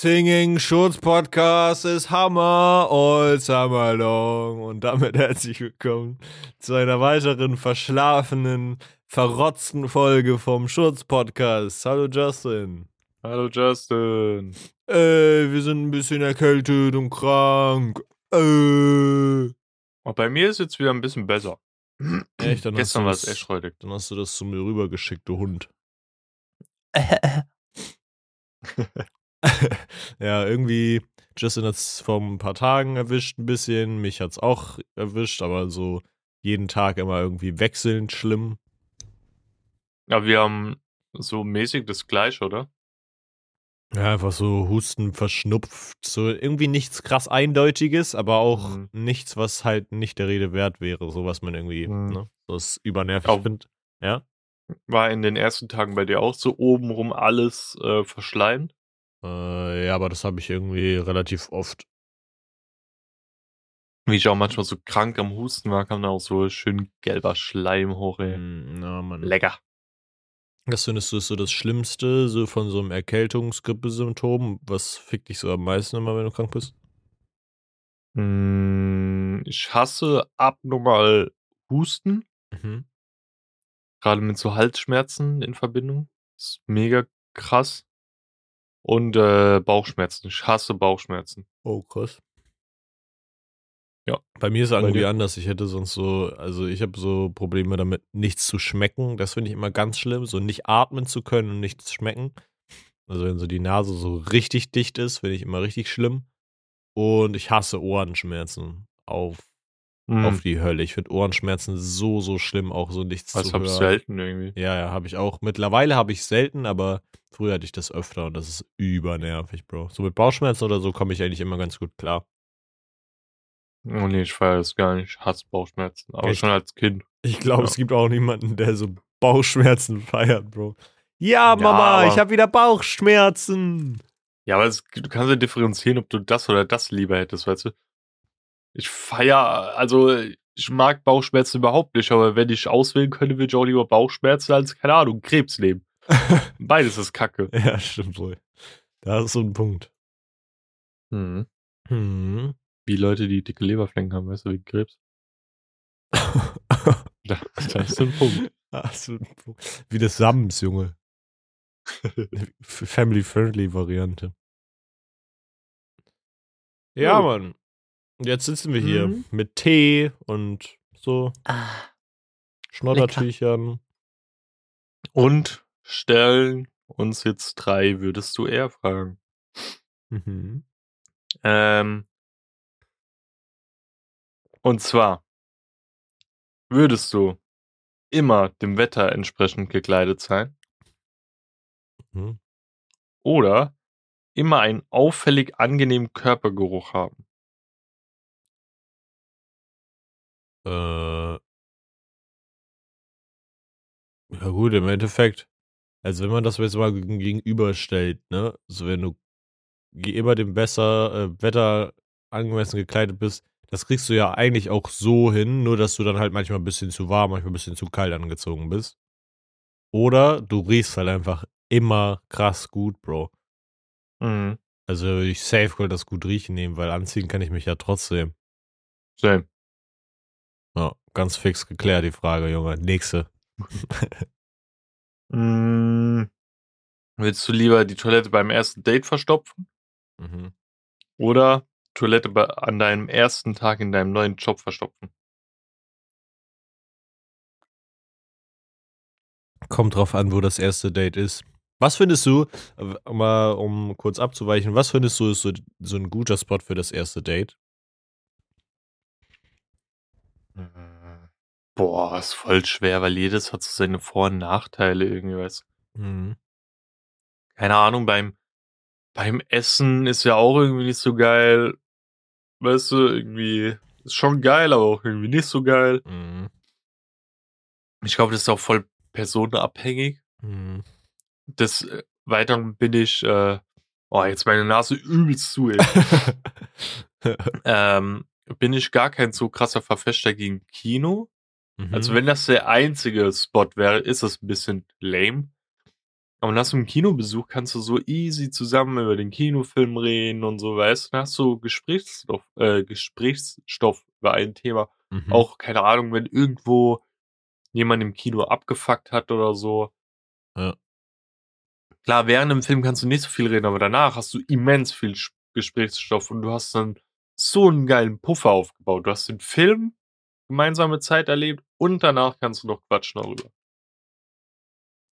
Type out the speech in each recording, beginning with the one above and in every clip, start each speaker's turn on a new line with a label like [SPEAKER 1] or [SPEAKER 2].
[SPEAKER 1] Singing Schutz Podcast ist Hammer, all summer long. Und damit herzlich willkommen zu einer weiteren verschlafenen, verrotzten Folge vom Schutz Podcast. Hallo Justin.
[SPEAKER 2] Hallo Justin.
[SPEAKER 1] Äh, wir sind ein bisschen erkältet und krank. Äh.
[SPEAKER 2] Und bei mir ist jetzt wieder ein bisschen besser.
[SPEAKER 1] Echt, dann
[SPEAKER 2] Gestern war es echt räudig.
[SPEAKER 1] Dann hast du das zu mir rübergeschickt, du Hund. ja, irgendwie, Justin hat es vor ein paar Tagen erwischt ein bisschen, mich hat es auch erwischt, aber so jeden Tag immer irgendwie wechselnd schlimm.
[SPEAKER 2] Ja, wir haben so mäßig das gleiche, oder?
[SPEAKER 1] Ja, einfach so Husten, verschnupft, so irgendwie nichts krass Eindeutiges, aber auch
[SPEAKER 2] Mhm.
[SPEAKER 1] nichts, was halt nicht der Rede wert wäre, so was man irgendwie,
[SPEAKER 2] Mhm.
[SPEAKER 1] ne, das übernervig findet. Ja?
[SPEAKER 2] War in den ersten Tagen bei dir auch so obenrum alles äh, verschleimt?
[SPEAKER 1] Äh, ja, aber das habe ich irgendwie relativ oft.
[SPEAKER 2] Wie ich auch manchmal so krank am Husten war, kam da auch so schön gelber Schleim hoch, ey.
[SPEAKER 1] Mm, Na, Mann.
[SPEAKER 2] Lecker.
[SPEAKER 1] Was findest du ist so das Schlimmste, so von so einem Erkältungsgrippesymptom? Was fickt dich so am meisten immer, wenn du krank bist?
[SPEAKER 2] Mm, Ich hasse abnormal Husten,
[SPEAKER 1] Mhm.
[SPEAKER 2] gerade mit so Halsschmerzen in Verbindung. ist mega krass. Und äh, Bauchschmerzen. Ich hasse Bauchschmerzen.
[SPEAKER 1] Oh, krass.
[SPEAKER 2] Ja.
[SPEAKER 1] Bei mir ist es irgendwie anders. Ich hätte sonst so, also ich habe so Probleme damit, nichts zu schmecken. Das finde ich immer ganz schlimm. So nicht atmen zu können und nichts schmecken. Also wenn so die Nase so richtig dicht ist, finde ich immer richtig schlimm. Und ich hasse Ohrenschmerzen. Auf,
[SPEAKER 2] Mm,
[SPEAKER 1] auf die Hölle. Ich finde Ohrenschmerzen so, so schlimm, auch so nichts
[SPEAKER 2] das
[SPEAKER 1] zu
[SPEAKER 2] habe ich
[SPEAKER 1] hören.
[SPEAKER 2] selten irgendwie.
[SPEAKER 1] Ja, ja, habe ich auch. Mittlerweile habe ich selten, aber früher hatte ich das öfter und das ist übernervig, Bro. So mit Bauchschmerzen oder so komme ich eigentlich immer ganz gut klar.
[SPEAKER 2] Oh nee, ich feiere das gar nicht. Ich hasse Bauchschmerzen. Aber
[SPEAKER 1] Echt?
[SPEAKER 2] schon als Kind.
[SPEAKER 1] Ich glaube,
[SPEAKER 2] Ja.
[SPEAKER 1] es gibt auch niemanden, der so Bauchschmerzen feiert, Bro. Ja,
[SPEAKER 2] Ja,
[SPEAKER 1] Mama,
[SPEAKER 2] aber-
[SPEAKER 1] ich habe wieder Bauchschmerzen.
[SPEAKER 2] Ja, aber es, du kannst ja differenzieren, ob du das oder das lieber hättest, weißt du? Ich feier, also ich mag Bauchschmerzen überhaupt nicht, aber wenn ich auswählen könnte, würde ich auch lieber Bauchschmerzen als, keine Ahnung, Krebs nehmen. Beides ist Kacke.
[SPEAKER 1] ja, stimmt wohl. Da ist so ein Punkt.
[SPEAKER 2] Mhm.
[SPEAKER 1] Hm.
[SPEAKER 2] Wie Leute, die dicke Leberflecken haben, weißt du, wegen Krebs. Da, das ist ein Punkt.
[SPEAKER 1] Ach, so ein Punkt. Wie das Sams, Junge. Family-friendly Variante. Ja,
[SPEAKER 2] Jo.
[SPEAKER 1] Mann. Und Jetzt sitzen wir hier
[SPEAKER 2] Mhm.
[SPEAKER 1] mit Tee und so Schnoddertüchern.
[SPEAKER 2] Und stellen uns jetzt drei, würdest du eher fragen.
[SPEAKER 1] Mhm.
[SPEAKER 2] Ähm, und zwar würdest du immer dem Wetter entsprechend gekleidet sein
[SPEAKER 1] Mhm.
[SPEAKER 2] oder immer einen auffällig angenehmen Körpergeruch haben?
[SPEAKER 1] Äh. Ja, gut, im Endeffekt. Also, wenn man das jetzt mal geg- gegenüberstellt, ne? Also, wenn du immer dem besser, äh, Wetter angemessen gekleidet bist, das kriegst du ja eigentlich auch so hin, nur dass du dann halt manchmal ein bisschen zu warm, manchmal ein bisschen zu kalt angezogen bist. Oder du riechst halt einfach immer krass gut, Bro.
[SPEAKER 2] Mhm.
[SPEAKER 1] Also, ich safe Gold das gut riechen nehmen, weil anziehen kann ich mich ja trotzdem.
[SPEAKER 2] Same.
[SPEAKER 1] Ja, ganz fix geklärt, die Frage, Junge. Nächste.
[SPEAKER 2] Mm, willst du lieber die Toilette beim ersten Date verstopfen
[SPEAKER 1] Mhm.
[SPEAKER 2] oder Toilette bei, an deinem ersten Tag in deinem neuen Job verstopfen?
[SPEAKER 1] Kommt drauf an, wo das erste Date ist. Was findest du, mal um kurz abzuweichen, was findest du ist so, so ein guter Spot für das erste Date?
[SPEAKER 2] Boah, ist voll schwer, weil jedes hat so seine Vor- und Nachteile irgendwie, weißt du.
[SPEAKER 1] Mhm.
[SPEAKER 2] keine Ahnung, beim, beim Essen ist ja auch irgendwie nicht so geil. Weißt du, irgendwie ist schon geil, aber auch irgendwie nicht so geil.
[SPEAKER 1] Mhm.
[SPEAKER 2] Ich glaube, das ist auch voll personenabhängig.
[SPEAKER 1] Mhm.
[SPEAKER 2] Des äh, Weiteren bin ich, äh, oh, jetzt meine Nase übelst zu, ey. ähm, bin ich gar kein so krasser Verfechter gegen Kino.
[SPEAKER 1] Mhm.
[SPEAKER 2] Also wenn das der einzige Spot wäre, ist das ein bisschen lame. Aber nach so einem Kinobesuch kannst du so easy zusammen über den Kinofilm reden und so, weißt du? Dann hast du Gesprächsstoff, äh, Gesprächsstoff über ein Thema.
[SPEAKER 1] Mhm.
[SPEAKER 2] Auch, keine Ahnung, wenn irgendwo jemand im Kino abgefuckt hat oder so.
[SPEAKER 1] Ja.
[SPEAKER 2] Klar, während dem Film kannst du nicht so viel reden, aber danach hast du immens viel Gesprächsstoff und du hast dann so einen geilen Puffer aufgebaut. Du hast den Film, gemeinsame Zeit erlebt und danach kannst du noch quatschen darüber.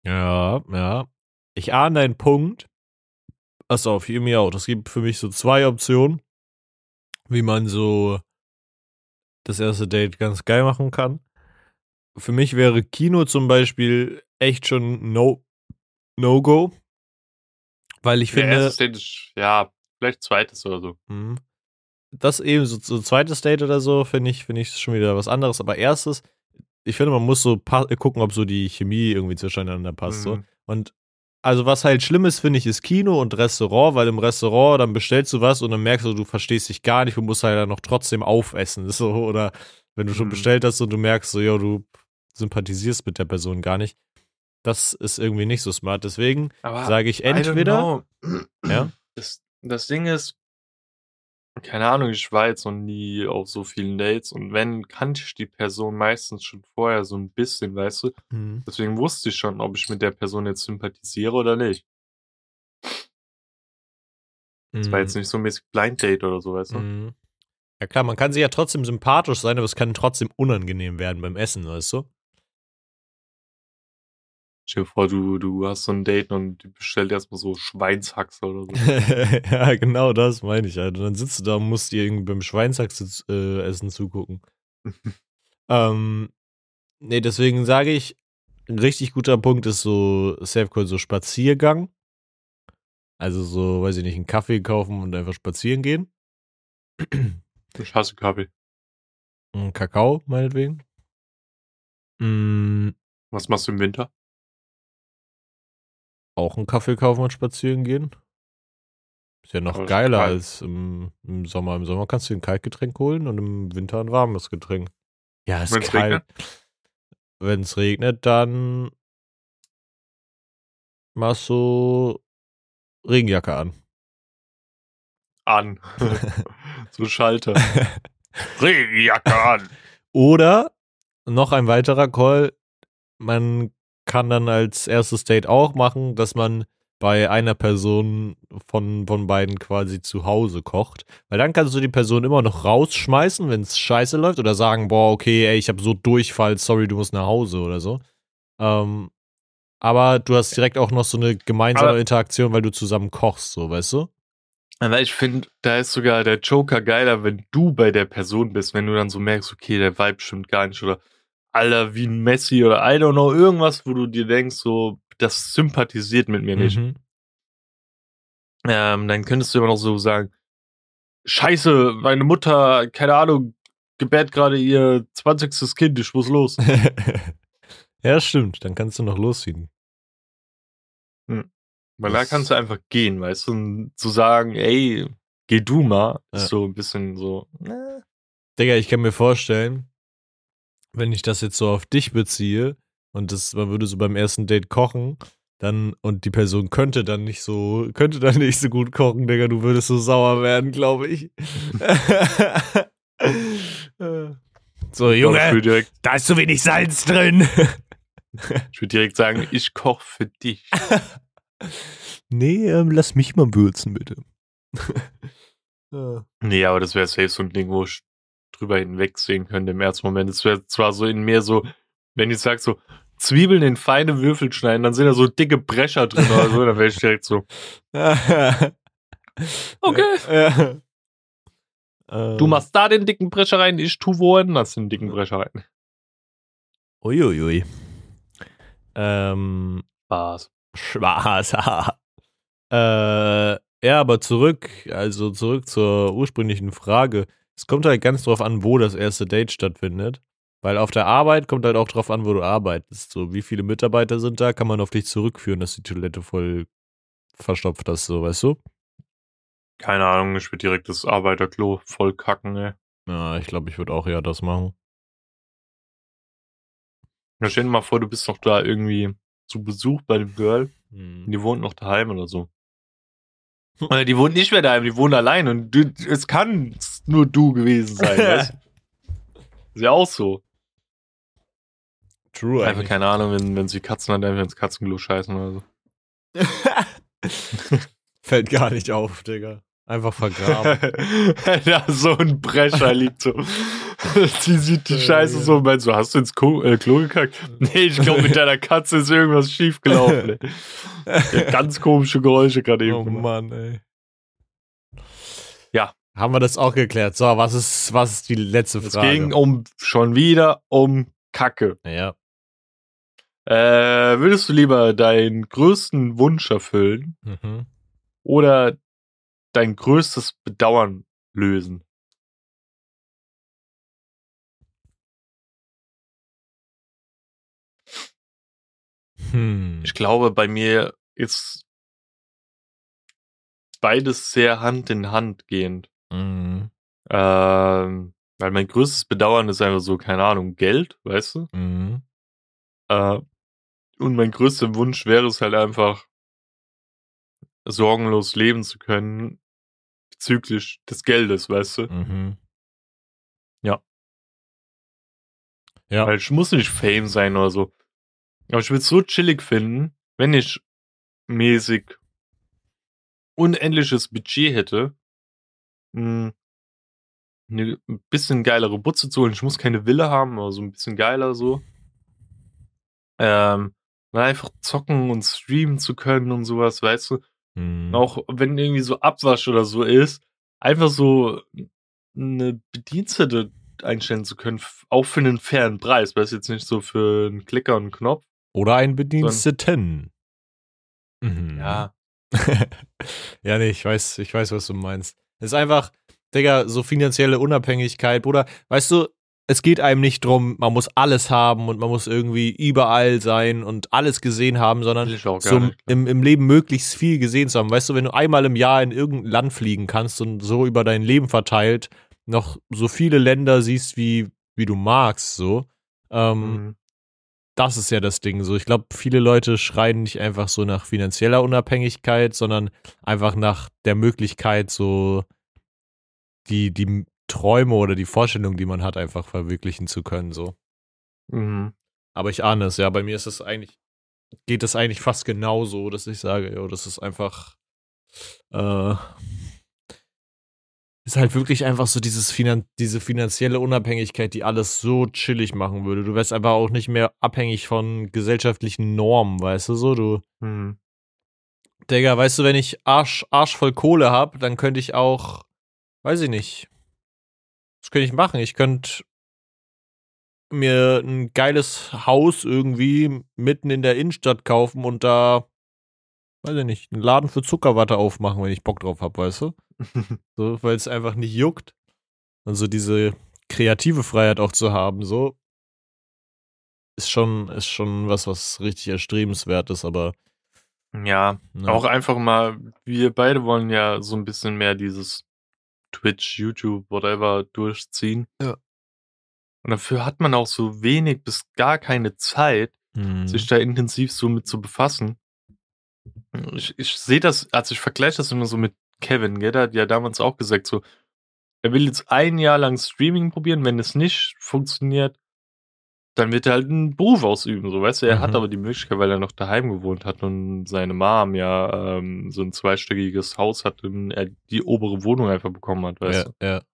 [SPEAKER 1] Ja, ja. Ich ahne deinen Punkt. Pass auf, mir auch. Das gibt für mich so zwei Optionen, wie man so das erste Date ganz geil machen kann. Für mich wäre Kino zum Beispiel echt schon no, no go. Weil ich
[SPEAKER 2] Der
[SPEAKER 1] finde,
[SPEAKER 2] Date ist, ja, vielleicht zweites oder so.
[SPEAKER 1] Mhm. Das eben, so, so zweites Date oder so, finde ich, finde ich schon wieder was anderes. Aber erstes, ich finde, man muss so gucken, ob so die Chemie irgendwie zwischeneinander passt. So.
[SPEAKER 2] Mhm.
[SPEAKER 1] Und also was halt schlimm ist, finde ich, ist Kino und Restaurant, weil im Restaurant dann bestellst du was und dann merkst du, du verstehst dich gar nicht und musst halt dann noch trotzdem aufessen. So, oder wenn du schon
[SPEAKER 2] Mhm.
[SPEAKER 1] bestellt hast und du merkst so, ja, du sympathisierst mit der Person gar nicht. Das ist irgendwie nicht so smart. Deswegen sage ich entweder. Ja?
[SPEAKER 2] Das, das Ding ist, keine Ahnung, ich war jetzt noch nie auf so vielen Dates und wenn, kannte ich die Person meistens schon vorher so ein bisschen, weißt du?
[SPEAKER 1] Mhm.
[SPEAKER 2] Deswegen wusste ich schon, ob ich mit der Person jetzt sympathisiere oder nicht. Das war jetzt nicht so mäßig Blind Date oder so, weißt du?
[SPEAKER 1] Mhm. Ja klar, man kann sich ja trotzdem sympathisch sein, aber es kann trotzdem unangenehm werden beim Essen, weißt du?
[SPEAKER 2] Stell dir vor, du, du hast so ein Date und die bestellt erstmal so Schweinshaxe oder so.
[SPEAKER 1] ja, genau das meine ich halt. Und dann sitzt du da und musst dir irgendwie beim Schweinshaxe äh, essen zugucken. ähm, nee, deswegen sage ich, ein richtig guter Punkt ist so Self-Call, so Spaziergang. Also so, weiß ich nicht, einen Kaffee kaufen und einfach spazieren gehen.
[SPEAKER 2] Ich hasse Kaffee.
[SPEAKER 1] Kakao, meinetwegen. Mm,
[SPEAKER 2] Was machst du im Winter?
[SPEAKER 1] Auch einen Kaffee kaufen und spazieren gehen. Ist ja noch
[SPEAKER 2] Aber
[SPEAKER 1] geiler als im, im Sommer. Im Sommer kannst du ein Kaltgetränk holen und im Winter ein warmes Getränk. Ja, ist
[SPEAKER 2] Wenn's
[SPEAKER 1] kalt. Wenn es regnet, dann machst du Regenjacke an.
[SPEAKER 2] An. so Schalter. Regenjacke an.
[SPEAKER 1] Oder noch ein weiterer Call, man kann dann als erstes Date auch machen, dass man bei einer Person von, von beiden quasi zu Hause kocht. Weil dann kannst du die Person immer noch rausschmeißen, wenn es scheiße läuft, oder sagen, boah, okay, ey, ich habe so Durchfall, sorry, du musst nach Hause oder so. Ähm, aber du hast direkt auch noch so eine gemeinsame
[SPEAKER 2] Aber-
[SPEAKER 1] Interaktion, weil du zusammen kochst, so, weißt du?
[SPEAKER 2] Aber ich finde, da ist sogar der Joker geiler, wenn du bei der Person bist, wenn du dann so merkst, okay, der Vibe stimmt gar nicht oder Alter, wie ein Messi oder I don't know, irgendwas, wo du dir denkst, so, das sympathisiert mit mir nicht.
[SPEAKER 1] Mhm.
[SPEAKER 2] Ähm, dann könntest du immer noch so sagen, Scheiße, meine Mutter, keine Ahnung, gebärt gerade ihr 20. Kind, ich muss los.
[SPEAKER 1] ja, stimmt. Dann kannst du noch losziehen.
[SPEAKER 2] Weil da
[SPEAKER 1] Das-
[SPEAKER 2] kannst du einfach gehen, weißt du, und zu sagen, ey, geh du mal,
[SPEAKER 1] Ja.
[SPEAKER 2] ist so ein bisschen so, äh,
[SPEAKER 1] Digga, ich kann mir vorstellen, wenn ich das jetzt so auf dich beziehe und das, man würde so beim ersten Date kochen, dann, und die Person könnte dann nicht so, könnte dann nicht so gut kochen, Digga, du würdest so sauer werden, glaube ich. so, Junge,
[SPEAKER 2] würde direkt,
[SPEAKER 1] da ist zu wenig Salz drin.
[SPEAKER 2] ich würd direkt sagen, ich koche für dich.
[SPEAKER 1] nee, ähm, lass mich mal würzen, bitte. Ja.
[SPEAKER 2] Nee, aber das wäre safe so ein Ding, wo ich drüber hinwegsehen könnte im ersten Moment. Es wäre zwar so in mir so, wenn ich sag so, Zwiebeln in feine Würfel schneiden, dann sind da so dicke Brecher drin oder so, dann wäre ich direkt so, Okay.
[SPEAKER 1] Ja.
[SPEAKER 2] du machst da den dicken Brecher rein, ich tu woanders den dicken Brecher rein.
[SPEAKER 1] Uiuiui. Ähm,
[SPEAKER 2] Spaß.
[SPEAKER 1] Spaß. äh, ja, aber zurück, also zurück zur ursprünglichen Frage. Es kommt halt ganz drauf an, wo das erste Date stattfindet. Weil auf der Arbeit kommt halt auch drauf an, wo du arbeitest. So, wie viele Mitarbeiter sind da, kann man auf dich zurückführen, dass die Toilette voll verstopft hast, so, weißt du?
[SPEAKER 2] Keine Ahnung, ich würde direkt das Arbeiterklo voll kacken, ey.
[SPEAKER 1] Ja, ich glaube, ich würde auch eher das machen.
[SPEAKER 2] Ja, stell dir mal vor, du bist noch da irgendwie zu Besuch bei dem Girl
[SPEAKER 1] Hm.
[SPEAKER 2] Die wohnt noch daheim oder so. Oder die wohnt nicht mehr daheim, die wohnt allein und du, es kann nur du gewesen sein, weißt? Ist ja auch so.
[SPEAKER 1] True
[SPEAKER 2] Einfach
[SPEAKER 1] eigentlich.
[SPEAKER 2] keine Ahnung, wenn, wenn sie Katzen hat, einfach ins Katzenklo scheißen oder so.
[SPEAKER 1] Fällt gar nicht auf, Digga. Einfach vergraben.
[SPEAKER 2] da so ein Brecher liegt so. Sie sieht die
[SPEAKER 1] Äh,
[SPEAKER 2] Scheiße
[SPEAKER 1] ja.
[SPEAKER 2] so und meint so, hast du ins Klo, äh, Klo gekackt? Nee, ich glaube, mit deiner Katze ist irgendwas schiefgelaufen. hat ganz komische Geräusche gerade eben
[SPEAKER 1] oh. Mann, ey.
[SPEAKER 2] Ja.
[SPEAKER 1] Haben wir das auch geklärt. So, was ist, was ist die letzte
[SPEAKER 2] Es
[SPEAKER 1] Frage?
[SPEAKER 2] ging um schon wieder um Kacke.
[SPEAKER 1] ja.
[SPEAKER 2] Äh, würdest du lieber deinen größten Wunsch erfüllen
[SPEAKER 1] Mhm.
[SPEAKER 2] oder dein größtes Bedauern lösen?
[SPEAKER 1] Hm.
[SPEAKER 2] Ich glaube, bei mir ist beides sehr Hand in Hand gehend.
[SPEAKER 1] Mhm.
[SPEAKER 2] Ähm, weil mein größtes Bedauern ist einfach so, keine Ahnung, Geld, weißt du?
[SPEAKER 1] Mhm.
[SPEAKER 2] Äh, und mein größter Wunsch wäre es halt einfach, sorgenlos leben zu können bezüglich des Geldes, weißt du?
[SPEAKER 1] Mhm.
[SPEAKER 2] Ja.
[SPEAKER 1] Ja.
[SPEAKER 2] Weil ich muss nicht Fame sein oder so. Aber ich würde es so chillig finden, wenn ich mäßig unendliches Budget hätte, mh, eine ein bisschen geilere Butze zu holen. Ich muss keine Villa haben, aber so ein bisschen geiler so. Ähm, einfach zocken und streamen zu können und sowas, weißt du?
[SPEAKER 1] Mhm.
[SPEAKER 2] Auch wenn irgendwie so Abwasch oder so ist, einfach so eine Bedienstete einstellen zu können, auch für einen fairen Preis, weil es jetzt nicht so für einen Klicker und einen Knopf.
[SPEAKER 1] Oder ein Bediensteten. Mhm.
[SPEAKER 2] Ja.
[SPEAKER 1] ja, nee, ich weiß, ich weiß, was du meinst. Es ist einfach, Digga, so finanzielle Unabhängigkeit, Bruder. Weißt du, es geht einem nicht drum, man muss alles haben und man muss irgendwie überall sein und alles gesehen haben, sondern so
[SPEAKER 2] nicht.
[SPEAKER 1] im, im Leben möglichst viel gesehen zu haben. Weißt du, wenn du einmal im Jahr in irgendein Land fliegen kannst und so über dein Leben verteilt noch so viele Länder siehst, wie, wie du magst, so, ähm,
[SPEAKER 2] Mhm.
[SPEAKER 1] Das ist ja das Ding. So, ich glaube, viele Leute schreien nicht einfach so nach finanzieller Unabhängigkeit, sondern einfach nach der Möglichkeit, so die, die Träume oder die Vorstellungen, die man hat, einfach verwirklichen zu können. So.
[SPEAKER 2] Mhm.
[SPEAKER 1] Aber ich ahne es, ja, bei mir ist es eigentlich, geht es eigentlich fast genauso, dass ich sage, jo, das ist einfach, äh, ist halt wirklich einfach so dieses Finan diese finanzielle Unabhängigkeit, die alles so chillig machen würde. Du wärst einfach auch nicht mehr abhängig von gesellschaftlichen Normen, weißt du so? Du,
[SPEAKER 2] Mhm.
[SPEAKER 1] Digga, weißt du, wenn ich Arsch, Arsch voll Kohle hab, dann könnte ich auch, weiß ich nicht, was könnte ich machen? Ich könnte mir ein geiles Haus irgendwie mitten in der Innenstadt kaufen und da, weiß ich nicht, einen Laden für Zuckerwatte aufmachen, wenn ich Bock drauf hab, weißt du? So, weil es einfach nicht juckt. Und so diese kreative Freiheit auch zu haben, so, ist schon, ist schon was, was richtig erstrebenswert ist, aber
[SPEAKER 2] ja,
[SPEAKER 1] ne.
[SPEAKER 2] auch einfach mal, wir beide wollen ja so ein bisschen mehr dieses Twitch, YouTube, whatever durchziehen.
[SPEAKER 1] Ja.
[SPEAKER 2] Und dafür hat man auch so wenig bis gar keine Zeit,
[SPEAKER 1] Mhm.
[SPEAKER 2] sich da intensiv so mit zu befassen. Ich, ich sehe das, also ich vergleiche das immer so mit Kevin, gell? Der hat ja damals auch gesagt, so, er will jetzt ein Jahr lang Streaming probieren, wenn es nicht funktioniert, dann wird er halt einen Beruf ausüben, so, weißt du? Er hat
[SPEAKER 1] Mhm.
[SPEAKER 2] aber die Möglichkeit, weil er noch daheim gewohnt hat und seine Mom ja ähm, so ein zweistöckiges Haus hat und er die obere Wohnung einfach bekommen hat, weißt
[SPEAKER 1] ja, ja.
[SPEAKER 2] du?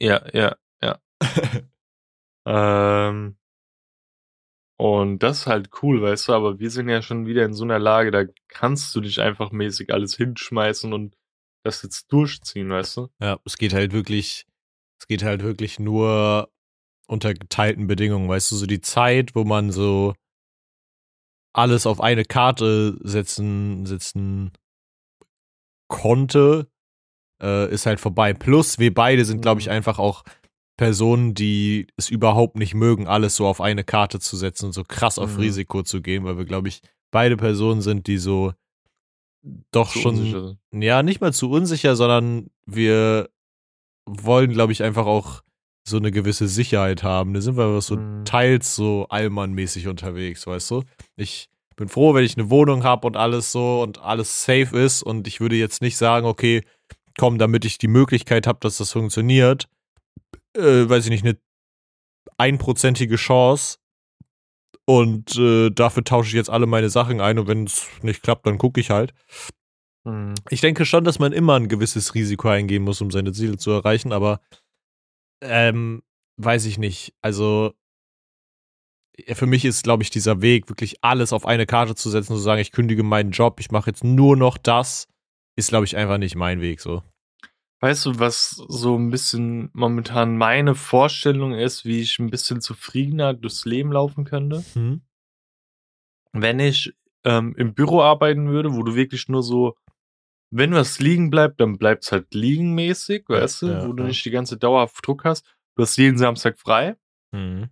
[SPEAKER 2] Ja, ja, ja. ähm, und das ist halt cool, weißt du, aber wir sind ja schon wieder in so einer Lage, da kannst du nicht einfach mäßig alles hinschmeißen und das jetzt durchziehen, weißt du?
[SPEAKER 1] Ja, es geht halt wirklich, es geht halt wirklich nur unter geteilten Bedingungen, weißt du, so die Zeit, wo man so alles auf eine Karte setzen, setzen konnte, äh, ist halt vorbei. Plus, wir beide sind, glaube ich,
[SPEAKER 2] Mhm.
[SPEAKER 1] einfach auch Personen, die es überhaupt nicht mögen, alles so auf eine Karte zu setzen und so krass auf
[SPEAKER 2] Mhm.
[SPEAKER 1] Risiko zu gehen, weil wir, glaube ich, beide Personen sind, die so doch
[SPEAKER 2] So
[SPEAKER 1] schon
[SPEAKER 2] unsicher
[SPEAKER 1] ja, nicht mal zu unsicher, sondern wir wollen, glaube ich, einfach auch so eine gewisse Sicherheit haben. Da sind wir aber so
[SPEAKER 2] Mhm.
[SPEAKER 1] teils so Allmann-mäßig unterwegs, weißt du? Ich bin froh, wenn ich eine Wohnung habe und alles so und alles safe ist und ich würde jetzt nicht sagen, okay, komm, damit ich die Möglichkeit habe, dass das funktioniert, äh, weiß ich nicht, eine einprozentige Chance und äh, dafür tausche ich jetzt alle meine Sachen ein und wenn es nicht klappt, dann gucke ich halt.
[SPEAKER 2] Mhm.
[SPEAKER 1] Ich denke schon, dass man immer ein gewisses Risiko eingehen muss, um seine Ziele zu erreichen, aber ähm, weiß ich nicht. Also für mich ist, glaube ich, dieser Weg, wirklich alles auf eine Karte zu setzen zu sagen, ich kündige meinen Job, ich mache jetzt nur noch das, ist, glaube ich, einfach nicht mein Weg so.
[SPEAKER 2] Weißt du, was so ein bisschen momentan meine Vorstellung ist, wie ich ein bisschen zufriedener durchs Leben laufen könnte?
[SPEAKER 1] Hm?
[SPEAKER 2] Wenn ich ähm, im Büro arbeiten würde, wo du wirklich nur so, wenn was liegen bleibt, dann bleibt es halt liegenmäßig,
[SPEAKER 1] Ja,
[SPEAKER 2] weißt du,
[SPEAKER 1] ja,
[SPEAKER 2] wo du
[SPEAKER 1] ja.
[SPEAKER 2] nicht die ganze Dauer auf Druck hast. Du hast jeden Samstag frei.
[SPEAKER 1] Mhm.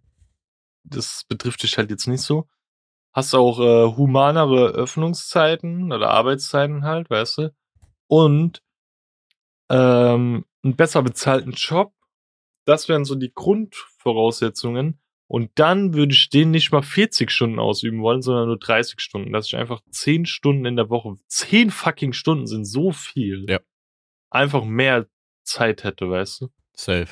[SPEAKER 2] das betrifft dich halt jetzt nicht so. Hast auch äh, humanere Öffnungszeiten oder Arbeitszeiten halt, weißt du? Und ähm, einen besser bezahlten Job. Das wären so die Grundvoraussetzungen. Und dann würde ich den nicht mal 40 Stunden ausüben wollen, sondern nur 30 Stunden. Dass ich einfach 10 Stunden in der Woche, 10 fucking Stunden sind so viel.
[SPEAKER 1] Ja.
[SPEAKER 2] Einfach mehr Zeit hätte, weißt du?
[SPEAKER 1] Safe.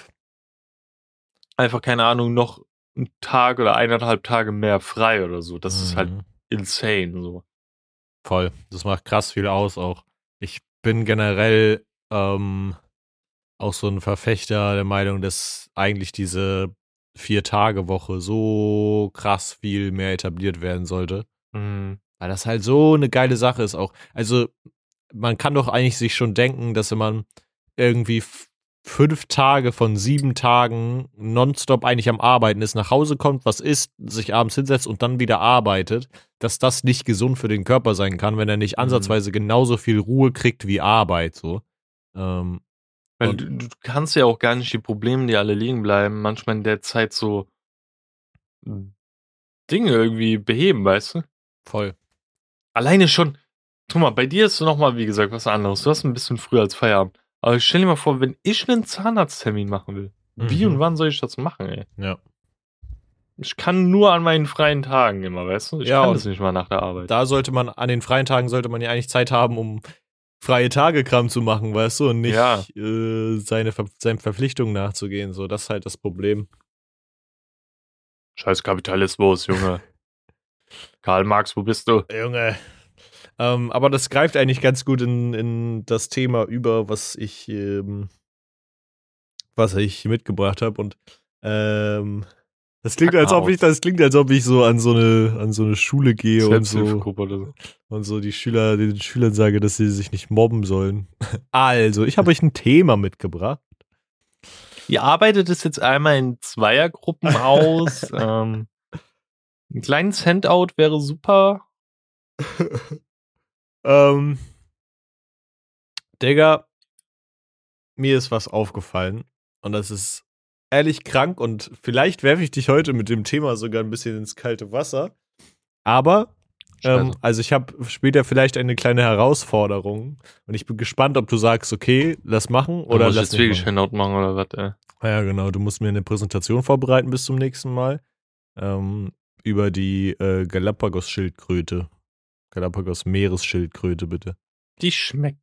[SPEAKER 2] Einfach, keine Ahnung, noch einen Tag oder eineinhalb Tage mehr frei oder so. Das ist halt
[SPEAKER 1] Mhm.
[SPEAKER 2] insane, so.
[SPEAKER 1] Voll. Das macht krass viel aus auch. Ich bin generell ähm, auch so ein Verfechter der Meinung, dass eigentlich diese Vier-Tage-Woche so krass viel mehr etabliert werden sollte.
[SPEAKER 2] Mhm.
[SPEAKER 1] Weil das halt so eine geile Sache ist auch. Also, man kann doch eigentlich sich schon denken, dass wenn man irgendwie fünf Tage von sieben Tagen nonstop eigentlich am Arbeiten ist, nach Hause kommt, was isst, sich abends hinsetzt und dann wieder arbeitet, dass das nicht gesund für den Körper sein kann, wenn er nicht
[SPEAKER 2] Mhm.
[SPEAKER 1] ansatzweise genauso viel Ruhe kriegt wie Arbeit, so. Ähm,
[SPEAKER 2] Weil du, du kannst ja auch gar nicht die Probleme, die alle liegen bleiben, manchmal in der Zeit so Dinge irgendwie beheben, weißt du?
[SPEAKER 1] voll.
[SPEAKER 2] Alleine schon, guck mal, bei dir ist nochmal, wie gesagt, was anderes. Du hast ein bisschen früher als Feierabend. Aber stell dir mal vor, wenn ich einen Zahnarzttermin machen will, wie
[SPEAKER 1] Mhm.
[SPEAKER 2] und wann soll ich das machen, ey?
[SPEAKER 1] Ja.
[SPEAKER 2] Ich kann nur an meinen freien Tagen immer, weißt du? Ich
[SPEAKER 1] Ja,
[SPEAKER 2] kann das nicht mal nach der Arbeit.
[SPEAKER 1] Da sollte man, an den freien Tagen sollte man ja eigentlich Zeit haben, um freie Tage Kram zu machen, weißt du, und nicht
[SPEAKER 2] Ja.
[SPEAKER 1] äh, seine Ver seinen Verpflichtungen nachzugehen. So, das ist halt das Problem.
[SPEAKER 2] Scheiß Kapitalismus, Junge. Karl Marx, wo bist du?
[SPEAKER 1] Junge. Ähm, aber das greift eigentlich ganz gut in, in das Thema über, was ich, ähm, was ich mitgebracht habe. Und ähm, das klingt, als ob ich, das klingt, als ob ich so an so eine, an so eine Schule gehe und so,
[SPEAKER 2] so.
[SPEAKER 1] und so die Schüler, den Schülern sage, dass sie sich nicht mobben sollen. Also, ich habe euch ein Thema mitgebracht.
[SPEAKER 2] Ihr arbeitet es jetzt einmal in Zweiergruppen aus. ähm, ein kleines Handout wäre super.
[SPEAKER 1] Ähm, Digga, mir ist was aufgefallen und das ist ehrlich krank und vielleicht werfe ich dich heute mit dem Thema sogar ein bisschen ins kalte Wasser. Aber, ähm, also ich habe später vielleicht eine kleine Herausforderung und ich bin gespannt, ob du sagst, okay, lass machen oder lass
[SPEAKER 2] jetzt wirklich
[SPEAKER 1] nicht machen.
[SPEAKER 2] Handout machen oder was, ey?
[SPEAKER 1] Ja, genau, du musst mir eine Präsentation vorbereiten bis zum nächsten Mal ähm, über die äh, Galapagos-Schildkröte. Galapagos-Meeresschildkröte, bitte.
[SPEAKER 2] Die schmeckt.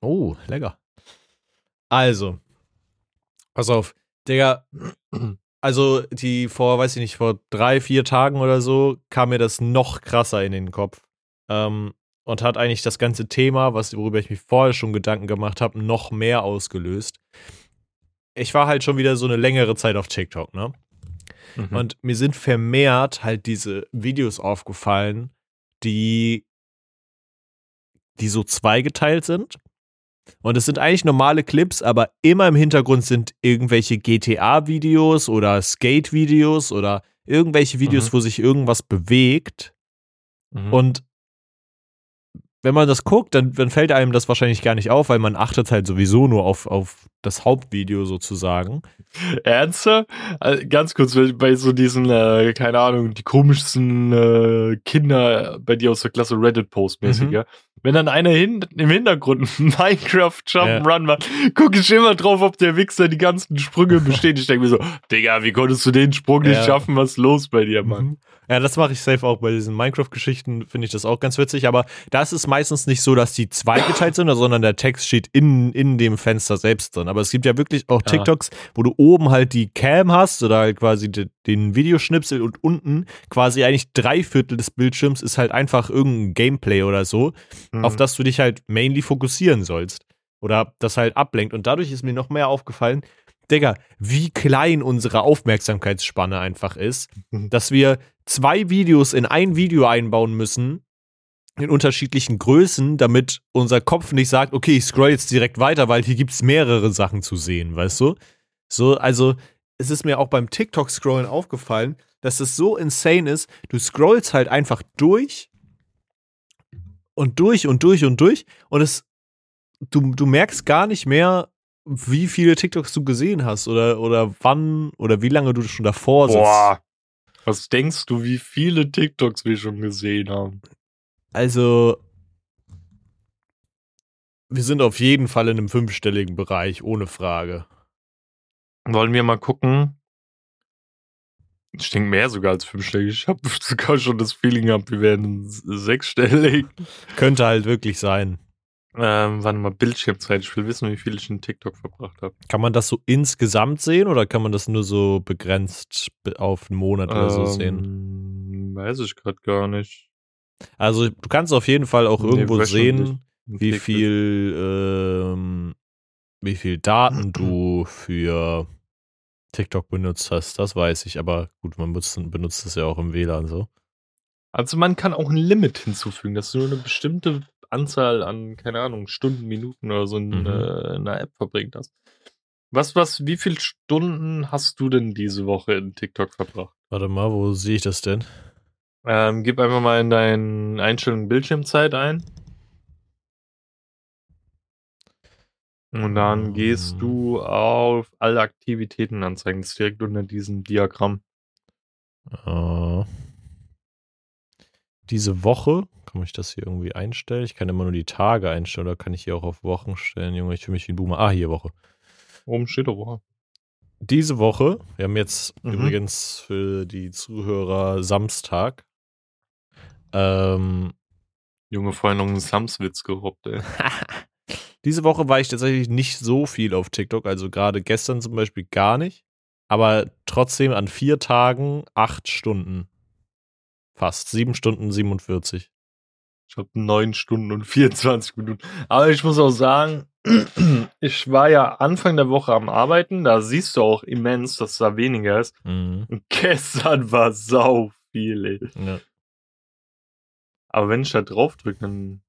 [SPEAKER 1] Oh, lecker. Also, pass auf, Digga. Also, die vor, weiß ich nicht, vor drei, vier Tagen oder so kam mir das noch krasser in den Kopf. Ähm, und hat eigentlich das ganze Thema, was, worüber ich mich vorher schon Gedanken gemacht habe, noch mehr ausgelöst. Ich war halt schon wieder so eine längere Zeit auf TikTok, ne?
[SPEAKER 2] Mhm.
[SPEAKER 1] Und mir sind vermehrt halt diese Videos aufgefallen, die, die so zweigeteilt sind. Und es sind eigentlich normale Clips, aber immer im Hintergrund sind irgendwelche GTA-Videos oder Skate-Videos oder irgendwelche Videos,
[SPEAKER 2] Mhm.
[SPEAKER 1] wo sich irgendwas bewegt.
[SPEAKER 2] Mhm.
[SPEAKER 1] Und wenn man das guckt, dann, dann fällt einem das wahrscheinlich gar nicht auf, weil man achtet halt sowieso nur auf, auf das Hauptvideo sozusagen.
[SPEAKER 2] Ernster? Also ganz kurz, bei so diesen, äh, keine Ahnung, die komischsten äh, Kinder bei dir aus der Klasse Reddit-Post-mäßig,
[SPEAKER 1] Mhm.
[SPEAKER 2] ja? Wenn dann einer hin, im Hintergrund Minecraft Jump'n'Run macht, gucke ich immer drauf, ob der Wichser die ganzen Sprünge besteht. Ich denke mir so, Digga, wie konntest du den Sprung nicht
[SPEAKER 1] Ja.
[SPEAKER 2] schaffen? Was ist los bei dir, Mann?
[SPEAKER 1] Mhm. Ja, das mache ich safe auch bei diesen Minecraft-Geschichten, finde ich das auch ganz witzig, aber da ist es meistens nicht so, dass die zweigeteilt sind, sondern der Text steht in, in dem Fenster selbst drin. Aber es gibt ja wirklich auch
[SPEAKER 2] Ja.
[SPEAKER 1] TikToks, wo du oben halt die Cam hast oder halt quasi de, den Videoschnipsel und unten quasi eigentlich drei Viertel des Bildschirms ist halt einfach irgendein Gameplay oder so,
[SPEAKER 2] Mhm.
[SPEAKER 1] auf das du dich halt mainly fokussieren sollst. Oder das halt ablenkt. Und dadurch ist mir noch mehr aufgefallen, Digga, wie klein unsere Aufmerksamkeitsspanne einfach ist,
[SPEAKER 2] Mhm.
[SPEAKER 1] dass wir zwei Videos in ein Video einbauen müssen, in unterschiedlichen Größen, damit unser Kopf nicht sagt, okay, ich scroll jetzt direkt weiter, weil hier gibt's mehrere Sachen zu sehen, weißt du? So, also, es ist mir auch beim TikTok-Scrollen aufgefallen, dass es so insane ist, du scrollst halt einfach durch und durch und durch und durch und es, du, du merkst gar nicht mehr, wie viele TikToks du gesehen hast oder, oder wann oder wie lange du schon davor sitzt.
[SPEAKER 2] Boah. Was denkst du, wie viele TikToks wir schon gesehen haben?
[SPEAKER 1] Also, wir sind auf jeden Fall in einem fünfstelligen Bereich, ohne Frage.
[SPEAKER 2] Wollen wir mal gucken? Ich denke mehr sogar als fünfstellig. Ich habe sogar schon das Feeling gehabt, wir werden sechsstellig.
[SPEAKER 1] Könnte halt wirklich sein.
[SPEAKER 2] Ähm, warte mal, Bildschirmzeit. Ich will wissen, wie viel ich in TikTok verbracht habe.
[SPEAKER 1] Kann man das so insgesamt sehen oder kann man das nur so begrenzt be- auf einen Monat oder so sehen?
[SPEAKER 2] Ähm, Weiß ich gerade gar nicht.
[SPEAKER 1] Also, du kannst auf jeden Fall auch
[SPEAKER 2] Nee,
[SPEAKER 1] irgendwo
[SPEAKER 2] wöchentlich.
[SPEAKER 1] sehen, wie viel, ähm, wie viel Daten du für TikTok benutzt hast. Das weiß ich, aber gut, man benutzt, benutzt das ja auch im WLAN so.
[SPEAKER 2] Also man kann auch ein Limit hinzufügen, dass du nur eine bestimmte Anzahl an, keine Ahnung, Stunden, Minuten oder so in,
[SPEAKER 1] Mhm.
[SPEAKER 2] äh, in einer App verbringt hast. Was, was, wie viele Stunden hast du denn diese Woche in TikTok verbracht?
[SPEAKER 1] Warte mal, wo sehe ich das denn?
[SPEAKER 2] Ähm, gib einfach mal in deinen Einstellungen Bildschirmzeit ein. Und dann gehst
[SPEAKER 1] Ähm.
[SPEAKER 2] du auf alle Aktivitäten anzeigen. Das ist direkt unter diesem Diagramm.
[SPEAKER 1] Äh, diese Woche, kann ich das hier irgendwie einstellen? Ich kann immer nur die Tage einstellen oder kann ich hier auch auf Wochen stellen? Junge, ich fühle mich wie ein Boomer. Ah, hier Woche.
[SPEAKER 2] Oben steht doch Woche.
[SPEAKER 1] Diese Woche, wir haben jetzt
[SPEAKER 2] Mhm.
[SPEAKER 1] übrigens für die Zuhörer Samstag. Ähm,
[SPEAKER 2] Junge, vorhin noch einen Samswitz gerobbt, ey.
[SPEAKER 1] diese Woche war ich tatsächlich nicht so viel auf TikTok, also gerade gestern zum Beispiel gar nicht. Aber trotzdem an vier Tagen acht Stunden. Fast. Sieben Stunden 47.
[SPEAKER 2] Ich habe neun Stunden und 24 Minuten. Aber ich muss auch sagen, ich war ja Anfang der Woche am Arbeiten. Da siehst du auch immens, dass da weniger ist.
[SPEAKER 1] Mhm.
[SPEAKER 2] Und gestern war sau viel, ey.
[SPEAKER 1] Ja.
[SPEAKER 2] Aber wenn ich da drauf drücke, dann.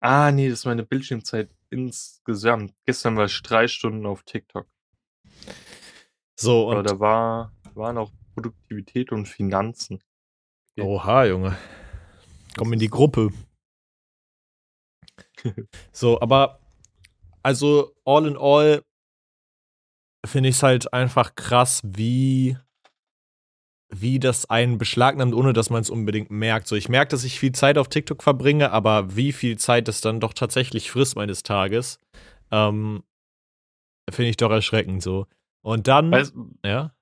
[SPEAKER 2] Ah, nee, das ist meine Bildschirmzeit insgesamt. Gestern war ich drei Stunden auf TikTok.
[SPEAKER 1] So,
[SPEAKER 2] Aber
[SPEAKER 1] und
[SPEAKER 2] da war, waren auch Produktivität und Finanzen.
[SPEAKER 1] Oha, Junge. Komm in die Gruppe. so, aber also all in all finde ich es halt einfach krass, wie wie das einen beschlagnahmt, ohne dass man es unbedingt merkt. So, ich merke, dass ich viel Zeit auf TikTok verbringe, aber wie viel Zeit das dann doch tatsächlich frisst meines Tages, ähm, finde ich doch erschreckend so. Und dann,
[SPEAKER 2] Weißt
[SPEAKER 1] ja,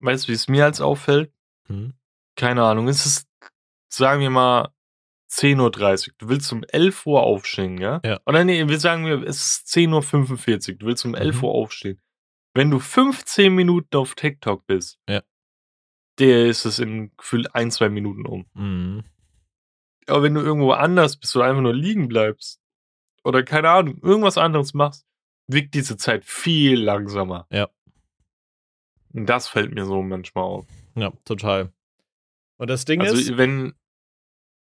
[SPEAKER 2] weißt du, wie es mir als auffällt?
[SPEAKER 1] hm,
[SPEAKER 2] keine Ahnung, es ist, sagen wir mal, 10.30 Uhr. Du willst um 11 Uhr aufstehen, ja?
[SPEAKER 1] Ja.
[SPEAKER 2] Oder nee, wir sagen, wir, es ist 10.45 Uhr. Du willst um 11
[SPEAKER 1] Mhm.
[SPEAKER 2] Uhr aufstehen. Wenn du 15 Minuten auf TikTok bist,
[SPEAKER 1] Ja.
[SPEAKER 2] Der ist es in gefühlt ein, zwei Minuten um.
[SPEAKER 1] mhm.
[SPEAKER 2] Aber wenn du irgendwo anders bist oder einfach nur liegen bleibst oder keine Ahnung, irgendwas anderes machst, wirkt diese Zeit viel langsamer.
[SPEAKER 1] Ja.
[SPEAKER 2] Und das fällt mir so manchmal auf.
[SPEAKER 1] ja, total. Und das Ding
[SPEAKER 2] Also
[SPEAKER 1] ist,
[SPEAKER 2] wenn,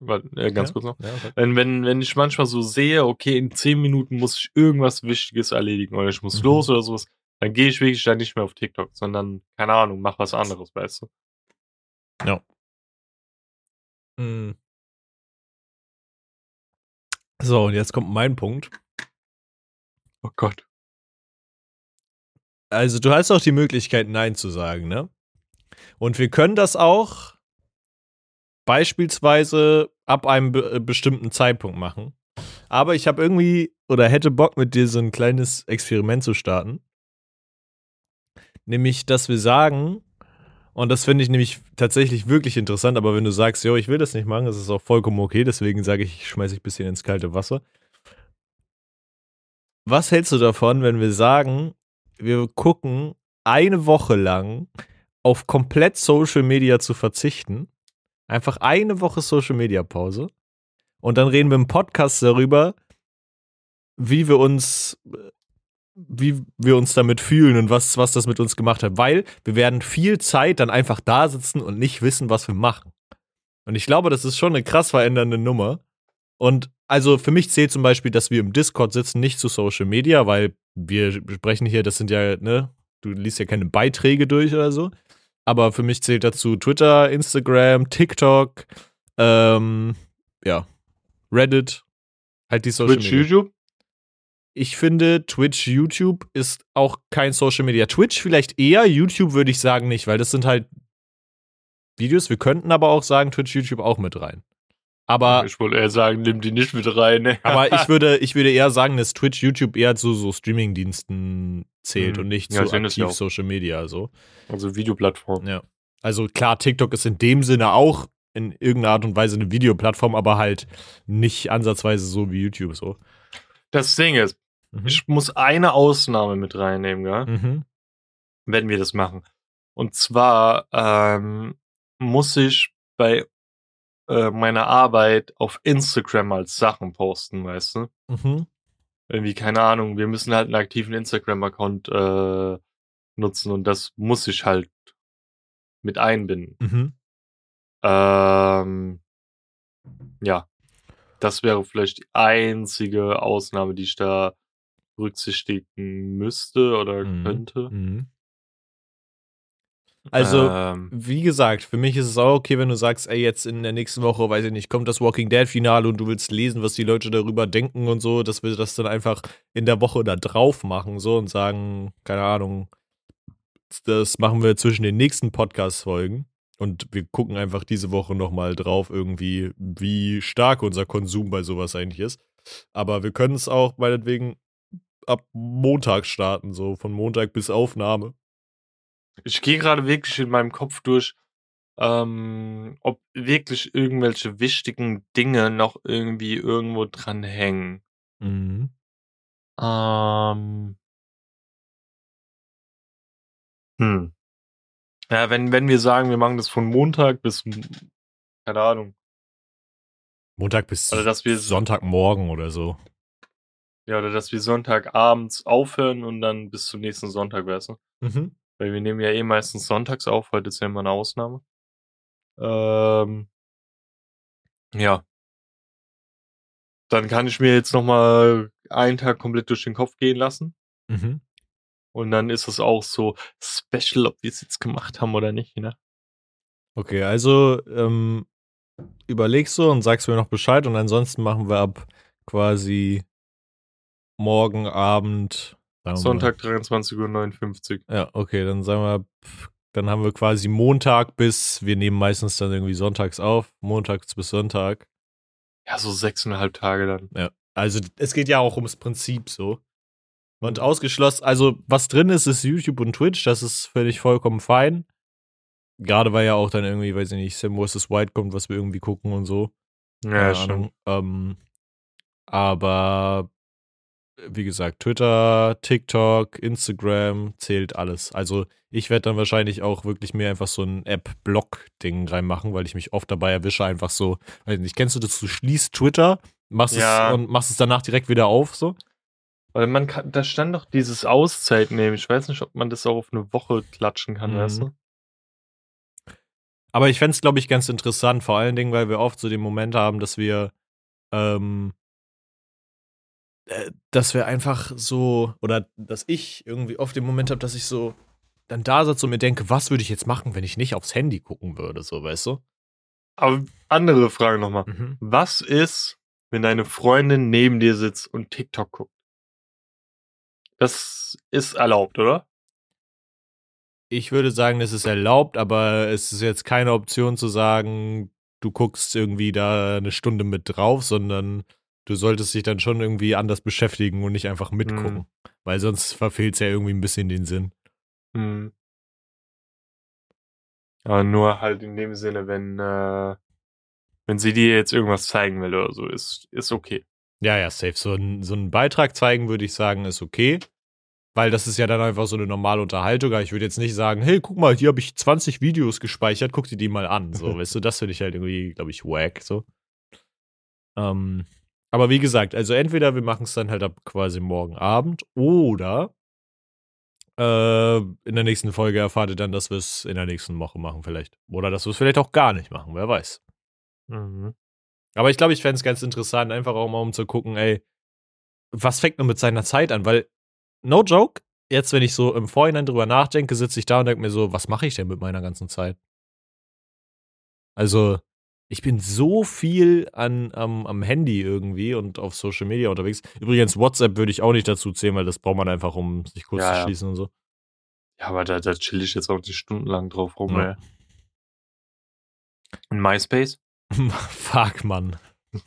[SPEAKER 2] warte, äh, ganz
[SPEAKER 1] Ja.
[SPEAKER 2] kurz noch.
[SPEAKER 1] ja, sag.
[SPEAKER 2] Wenn, wenn, wenn ich manchmal so sehe, okay, in 10 Minuten muss ich irgendwas Wichtiges erledigen oder ich muss
[SPEAKER 1] Mhm.
[SPEAKER 2] los oder sowas, dann gehe ich wirklich dann nicht mehr auf TikTok, sondern, keine Ahnung, mach was anderes, weißt du?
[SPEAKER 1] Mm. So, und jetzt kommt mein Punkt.
[SPEAKER 2] Oh Gott.
[SPEAKER 1] Also du hast auch die Möglichkeit, Nein zu sagen, ne? Und wir können das auch beispielsweise ab einem be äh, bestimmten Zeitpunkt machen. Aber ich habe irgendwie oder hätte Bock mit dir so ein kleines Experiment zu starten. Nämlich, dass wir sagen, und das finde ich nämlich tatsächlich wirklich interessant, aber wenn du sagst, jo, ich will das nicht machen, das ist auch vollkommen okay, deswegen sage ich, ich schmeiße dich ein bisschen ins kalte Wasser. Was hältst du davon, wenn wir sagen, wir gucken eine Woche lang auf komplett Social Media zu verzichten? Einfach eine Woche Social Media Pause. Und dann reden wir im Podcast darüber, wie wir uns, wie wir uns damit fühlen und was, was das mit uns gemacht hat. Weil wir werden viel Zeit dann einfach da sitzen und nicht wissen, was wir machen. Und ich glaube, das ist schon eine krass verändernde Nummer. Und also für mich zählt zum Beispiel, dass wir im Discord sitzen, nicht zu Social Media, weil wir sprechen hier, das sind ja, ne, du liest ja keine Beiträge durch oder so. Aber für mich zählt dazu Twitter, Instagram, TikTok, ähm, ja, Reddit, halt die Social
[SPEAKER 2] Twitch,
[SPEAKER 1] Media.
[SPEAKER 2] YouTube?
[SPEAKER 1] Ich finde, Twitch, YouTube ist auch kein Social Media. Twitch vielleicht eher, YouTube würde ich sagen nicht, weil das sind halt Videos. Wir könnten aber auch sagen, Twitch, YouTube auch mit rein. Aber,
[SPEAKER 2] ich wollte eher sagen, nimm die nicht mit rein. Ne?
[SPEAKER 1] aber ich würde, ich würde eher sagen, dass Twitch, YouTube eher zu so Streaming-Diensten zählt
[SPEAKER 2] Mhm.
[SPEAKER 1] und nicht
[SPEAKER 2] Ja,
[SPEAKER 1] zu aktiv. Social Media so.
[SPEAKER 2] Also Videoplattform.
[SPEAKER 1] Ja. Also klar, TikTok ist in dem Sinne auch in irgendeiner Art und Weise eine Videoplattform, aber halt nicht ansatzweise so wie YouTube so.
[SPEAKER 2] Das Ding ist,
[SPEAKER 1] Mhm.
[SPEAKER 2] ich muss eine Ausnahme mit reinnehmen, gell?
[SPEAKER 1] Mhm.
[SPEAKER 2] wenn wir das machen. Und zwar ähm, muss ich bei äh, meiner Arbeit auf Instagram als Sachen posten, weißt du?
[SPEAKER 1] Mhm.
[SPEAKER 2] Irgendwie, keine Ahnung, wir müssen halt einen aktiven Instagram-Account äh, nutzen und das muss ich halt mit einbinden.
[SPEAKER 1] Mhm.
[SPEAKER 2] Ähm, ja, das wäre vielleicht die einzige Ausnahme, die ich da berücksichtigen müsste oder
[SPEAKER 1] Mhm.
[SPEAKER 2] könnte.
[SPEAKER 1] Mhm. Also,
[SPEAKER 2] ähm,
[SPEAKER 1] wie gesagt, für mich ist es auch okay, wenn du sagst, ey, jetzt in der nächsten Woche, weiß ich nicht, kommt das Walking Dead Finale und du willst lesen, was die Leute darüber denken und so, dass wir das dann einfach in der Woche da drauf machen, so und sagen, keine Ahnung, das machen wir zwischen den nächsten Podcast-Folgen und wir gucken einfach diese Woche nochmal drauf, irgendwie, wie stark unser Konsum bei sowas eigentlich ist. Aber wir können es auch meinetwegen ab Montag starten, so von Montag bis Aufnahme.
[SPEAKER 2] Ich gehe gerade wirklich in meinem Kopf durch, ähm, ob wirklich irgendwelche wichtigen Dinge noch irgendwie irgendwo dran hängen.
[SPEAKER 1] Mhm.
[SPEAKER 2] Ähm, hm. Ja, wenn, wenn wir sagen, wir machen das von Montag bis, keine Ahnung,
[SPEAKER 1] Montag bis
[SPEAKER 2] Also, dass wir-
[SPEAKER 1] Sonntagmorgen oder so.
[SPEAKER 2] ja, oder dass wir Sonntagabends aufhören und dann bis zum nächsten Sonntag, weißt du?
[SPEAKER 1] Mhm.
[SPEAKER 2] Weil wir nehmen ja eh meistens sonntags auf, heute ist ja immer eine Ausnahme. Ähm, ja. Dann kann ich mir jetzt nochmal einen Tag komplett durch den Kopf gehen lassen.
[SPEAKER 1] Mhm.
[SPEAKER 2] Und dann ist es auch so special, ob wir es jetzt gemacht haben oder nicht, ne?
[SPEAKER 1] Okay, also ähm, überlegst du und sagst mir noch Bescheid und ansonsten machen wir ab quasi morgen Abend.
[SPEAKER 2] Sonntag 23.59 Uhr.
[SPEAKER 1] Ja, okay, dann sagen wir, dann haben wir quasi Montag bis, wir nehmen meistens dann irgendwie sonntags auf, montags bis Sonntag.
[SPEAKER 2] Ja, so sechseinhalb Tage dann.
[SPEAKER 1] Also es geht ja auch ums Prinzip so. Und ausgeschlossen, also was drin ist, ist YouTube und Twitch, das ist völlig vollkommen fein. Gerade weil ja auch dann irgendwie, weiß ich nicht, Sam vs. White kommt, was wir irgendwie gucken und so.
[SPEAKER 2] Ja.
[SPEAKER 1] Ahnung. Ähm, aber wie gesagt, Twitter, TikTok, Instagram zählt alles. Also ich werde dann wahrscheinlich auch wirklich mir einfach so ein App-Block-Ding reinmachen, weil ich mich oft dabei erwische, einfach so, weiß nicht, kennst du das, du schließt Twitter, machst
[SPEAKER 2] Ja.
[SPEAKER 1] es und machst es danach direkt wieder auf, so?
[SPEAKER 2] Weil man kann, da stand doch dieses Auszeit nehmen. Ich weiß nicht, ob man das auch auf eine Woche klatschen kann,
[SPEAKER 1] Mhm.
[SPEAKER 2] weißt du?
[SPEAKER 1] Aber ich fände es, glaube ich, ganz interessant, vor allen Dingen, weil wir oft so den Moment haben, dass wir, ähm, äh, dass wir einfach so, oder dass ich irgendwie oft den Moment habe, dass ich so dann da sitze und mir denke, was würde ich jetzt machen, wenn ich nicht aufs Handy gucken würde, so, weißt du?
[SPEAKER 2] Aber andere Frage nochmal.
[SPEAKER 1] Mhm.
[SPEAKER 2] Was ist, wenn deine Freundin neben dir sitzt und TikTok guckt? Das ist erlaubt, oder?
[SPEAKER 1] ich würde sagen, es ist erlaubt, aber es ist jetzt keine Option zu sagen, du guckst irgendwie da eine Stunde mit drauf, sondern du solltest dich dann schon irgendwie anders beschäftigen und nicht einfach mitgucken.
[SPEAKER 2] Mhm.
[SPEAKER 1] Weil sonst verfehlt es ja irgendwie ein bisschen den Sinn.
[SPEAKER 2] Hm. Aber nur halt in dem Sinne, wenn, äh, wenn sie dir jetzt irgendwas zeigen will oder so, ist, ist okay.
[SPEAKER 1] Ja, ja, safe. So, ein, so einen Beitrag zeigen, würde ich sagen, ist okay. Weil das ist ja dann einfach so eine normale Unterhaltung. Aber ich würde jetzt nicht sagen, hey, guck mal, hier habe ich 20 Videos gespeichert, guck dir die mal an. So, weißt du, das finde ich halt irgendwie, glaube ich, wack. So. Ähm, aber wie gesagt, also entweder wir machen es dann halt ab quasi morgen Abend oder äh, in der nächsten Folge erfahrt ihr dann, dass wir es in der nächsten Woche machen, vielleicht. Oder dass wir es vielleicht auch gar nicht machen, wer weiß.
[SPEAKER 2] Mhm.
[SPEAKER 1] Aber ich glaube, ich fände es ganz interessant, einfach auch mal um zu gucken, ey, was fängt man mit seiner Zeit an? Weil, no joke, jetzt, wenn ich so im Vorhinein drüber nachdenke, sitze ich da und denke mir so, was mache ich denn mit meiner ganzen Zeit? Also, ich bin so viel an, am, am Handy irgendwie und auf Social Media unterwegs. Übrigens, WhatsApp würde ich auch nicht dazu zählen, weil das braucht man einfach, um sich kurz
[SPEAKER 2] Ja,
[SPEAKER 1] zu
[SPEAKER 2] ja.
[SPEAKER 1] schließen und so.
[SPEAKER 2] Ja, aber da, da chill ich jetzt auch nicht stundenlang drauf rum,
[SPEAKER 1] Ja.
[SPEAKER 2] ey. In MySpace?
[SPEAKER 1] Fuck, Mann.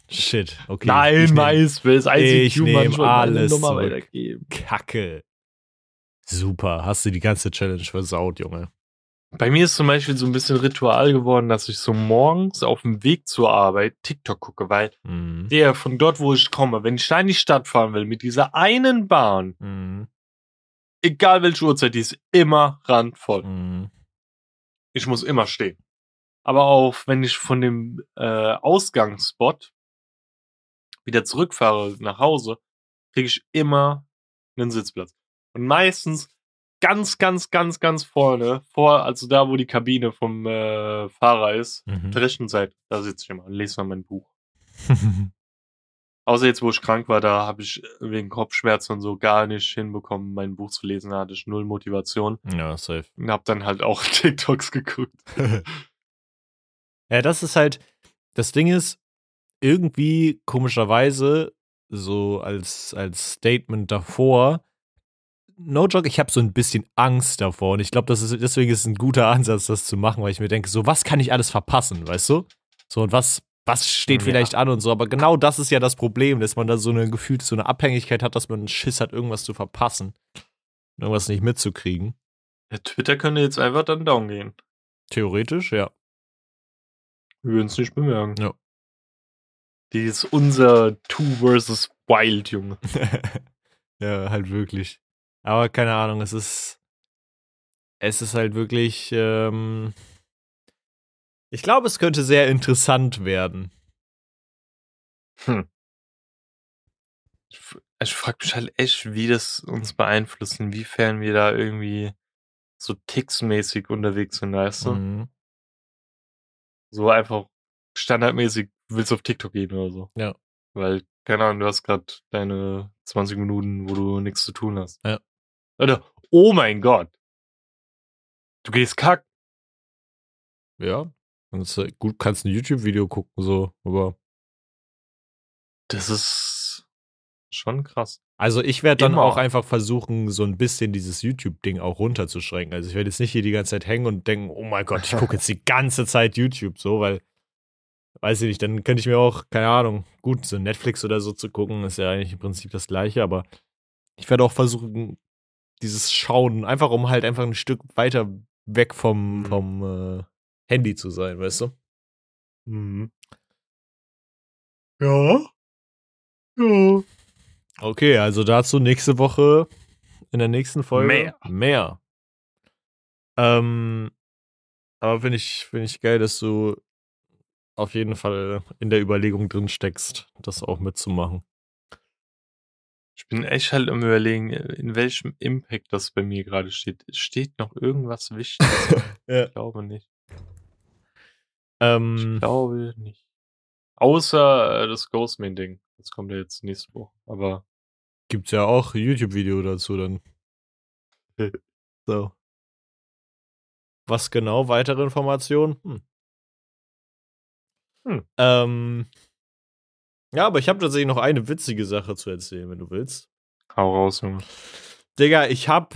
[SPEAKER 1] Shit. Okay.
[SPEAKER 2] Nein, MySpace.
[SPEAKER 1] ich
[SPEAKER 2] ICQ, Mann, meine
[SPEAKER 1] alles
[SPEAKER 2] Nummer
[SPEAKER 1] zurück.
[SPEAKER 2] weitergeben.
[SPEAKER 1] Kacke. Super. Hast du die ganze Challenge versaut, Junge.
[SPEAKER 2] Bei mir ist zum Beispiel so ein bisschen Ritual geworden, dass ich so morgens auf dem Weg zur Arbeit TikTok gucke, weil
[SPEAKER 1] Mhm.
[SPEAKER 2] der von dort, wo ich komme, wenn ich da in die Stadt fahren will, mit dieser einen Bahn,
[SPEAKER 1] Mhm.
[SPEAKER 2] egal welche Uhrzeit, die ist immer randvoll.
[SPEAKER 1] Mhm.
[SPEAKER 2] Ich muss immer stehen. Aber auch wenn ich von dem äh, Ausgangsspot wieder zurückfahre nach Hause, kriege ich immer einen Sitzplatz. Und meistens ganz, ganz, ganz, ganz vorne, vor, also da, wo die Kabine vom äh, Fahrer ist,
[SPEAKER 1] Mhm.
[SPEAKER 2] der rechten Seite, da sitze ich immer und lese mal mein Buch. Außer jetzt, wo ich krank war, da habe ich wegen Kopfschmerzen und so gar nicht hinbekommen, mein Buch zu lesen. Da hatte ich null Motivation
[SPEAKER 1] ja, safe.
[SPEAKER 2] und habe dann halt auch TikToks geguckt.
[SPEAKER 1] Ja, das ist halt, das Ding ist, irgendwie komischerweise, so als, als Statement davor, no joke, ich habe so ein bisschen Angst davor. Und ich glaube, das ist, deswegen ist es ein guter Ansatz, das zu machen, weil ich mir denke, so, was kann ich alles verpassen, weißt du? So, und was, was steht
[SPEAKER 2] Ja.
[SPEAKER 1] vielleicht an und so. Aber genau das ist ja das Problem, dass man da so eine gefühlt so eine Abhängigkeit hat, dass man einen Schiss hat, irgendwas zu verpassen. Irgendwas nicht mitzukriegen.
[SPEAKER 2] Ja, Twitter könnte jetzt einfach dann down gehen.
[SPEAKER 1] Theoretisch, ja.
[SPEAKER 2] Wir würden es nicht bemerken.
[SPEAKER 1] Ja.
[SPEAKER 2] Die ist unser Two versus Wild, Junge.
[SPEAKER 1] ja, halt wirklich. Aber keine Ahnung, es ist. Es ist halt wirklich. Ähm, ich glaube, es könnte sehr interessant werden.
[SPEAKER 2] Hm. Ich, ich frage mich halt echt, wie das uns beeinflusst, inwiefern wir da irgendwie so ticksmäßig unterwegs sind, weißt du?
[SPEAKER 1] Mhm.
[SPEAKER 2] So einfach standardmäßig willst du auf TikTok gehen oder so.
[SPEAKER 1] Ja.
[SPEAKER 2] Weil, keine Ahnung, du hast gerade deine 20 Minuten, wo du nichts zu tun hast.
[SPEAKER 1] Ja.
[SPEAKER 2] Oder, oh mein Gott. Du gehst kack.
[SPEAKER 1] Ja. Kannst, du- gut, kannst ein YouTube-Video gucken, so, aber.
[SPEAKER 2] Das ist schon krass.
[SPEAKER 1] Also ich werde dann
[SPEAKER 2] Immer.
[SPEAKER 1] auch einfach versuchen, so ein bisschen dieses YouTube-Ding auch runterzuschränken. Also ich werde jetzt nicht hier die ganze Zeit hängen und denken, oh mein Gott, ich gucke jetzt die ganze Zeit YouTube so, weil, weiß ich nicht, dann könnte ich mir auch, keine Ahnung, gut, so Netflix oder so zu gucken, ist ja eigentlich im Prinzip das gleiche, aber ich werde auch versuchen, dieses Schauen, einfach um halt einfach ein Stück weiter weg vom,
[SPEAKER 2] Mhm.
[SPEAKER 1] vom äh, Handy zu sein, weißt du?
[SPEAKER 2] Mhm. Ja. Ja.
[SPEAKER 1] Okay, also dazu nächste Woche in der nächsten Folge
[SPEAKER 2] Mehr.
[SPEAKER 1] Mehr. Ähm, aber finde ich, finde ich geil, dass du auf jeden Fall in der Überlegung drin steckst, das auch mitzumachen.
[SPEAKER 2] Ich bin echt halt am überlegen, in welchem Impact das bei mir gerade steht. Steht noch irgendwas Wichtiges?
[SPEAKER 1] Ja.
[SPEAKER 2] Ich glaube nicht. Ich
[SPEAKER 1] Ähm,
[SPEAKER 2] glaube nicht. Außer äh, das Ghostman-Ding. Das kommt ja jetzt nächste Woche. Aber
[SPEAKER 1] gibt's ja auch YouTube-Video dazu dann. so. Was genau? Weitere Informationen? Hm.
[SPEAKER 2] Hm.
[SPEAKER 1] Ähm, ja, aber ich habe tatsächlich noch eine witzige Sache zu erzählen, wenn du willst.
[SPEAKER 2] hau raus, Junge.
[SPEAKER 1] Digga, ich hab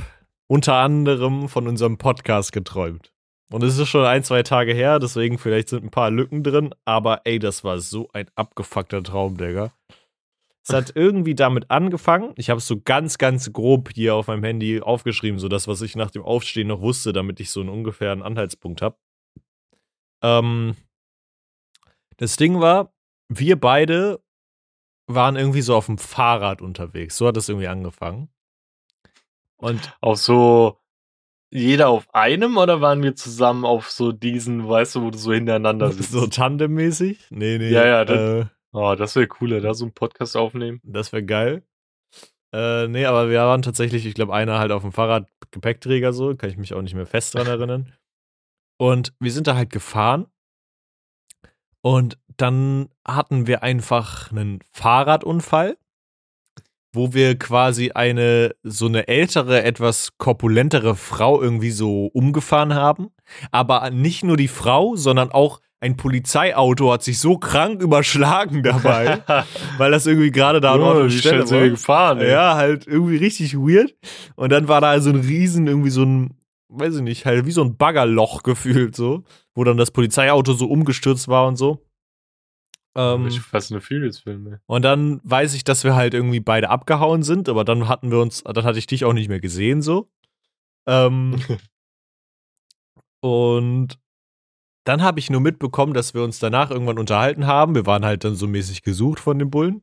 [SPEAKER 1] unter anderem von unserem Podcast geträumt. Und es ist schon ein, zwei Tage her, deswegen vielleicht sind ein paar Lücken drin, aber ey, das war so ein abgefuckter Traum, Digga. Es hat irgendwie damit angefangen. Ich habe es so ganz, ganz grob hier auf meinem Handy aufgeschrieben, so das, was ich nach dem Aufstehen noch wusste, damit ich so einen ungefähren Anhaltspunkt habe. Ähm, das Ding war, wir beide waren irgendwie so auf dem Fahrrad unterwegs. So hat es irgendwie angefangen. Und
[SPEAKER 2] Auf so jeder auf einem oder waren wir zusammen auf so diesen, weißt du, wo du so hintereinander sitzt?
[SPEAKER 1] so tandemmäßig? Nee, nee.
[SPEAKER 2] Ja, ja, das-
[SPEAKER 1] Äh,
[SPEAKER 2] Oh, das wäre cooler, da so einen Podcast aufnehmen.
[SPEAKER 1] das wäre geil. Äh, nee, aber wir waren tatsächlich, ich glaube, einer halt auf dem Fahrrad Gepäckträger so, kann ich mich auch nicht mehr fest dran erinnern. Und wir sind da halt gefahren. Und dann hatten wir einfach einen Fahrradunfall, wo wir quasi eine so eine ältere, etwas korpulentere Frau irgendwie so umgefahren haben. Aber nicht nur die Frau, sondern auch ein Polizeiauto hat sich so krank überschlagen dabei, weil das irgendwie gerade da
[SPEAKER 2] oh,
[SPEAKER 1] und
[SPEAKER 2] wie
[SPEAKER 1] Stelle war.
[SPEAKER 2] gefahren, ey.
[SPEAKER 1] Ja, halt irgendwie richtig weird. Und dann war da so ein Riesen, irgendwie so ein, weiß ich nicht, halt wie so ein Baggerloch gefühlt so, wo dann das Polizeiauto so umgestürzt war und so. Ähm,
[SPEAKER 2] Ich fast eine Furious-Film, ey.
[SPEAKER 1] und dann weiß ich, dass wir halt irgendwie beide abgehauen sind, aber dann hatten wir uns, dann hatte ich dich auch nicht mehr gesehen so. Ähm, und dann habe ich nur mitbekommen, dass wir uns danach irgendwann unterhalten haben. Wir waren halt dann so mäßig gesucht von den Bullen.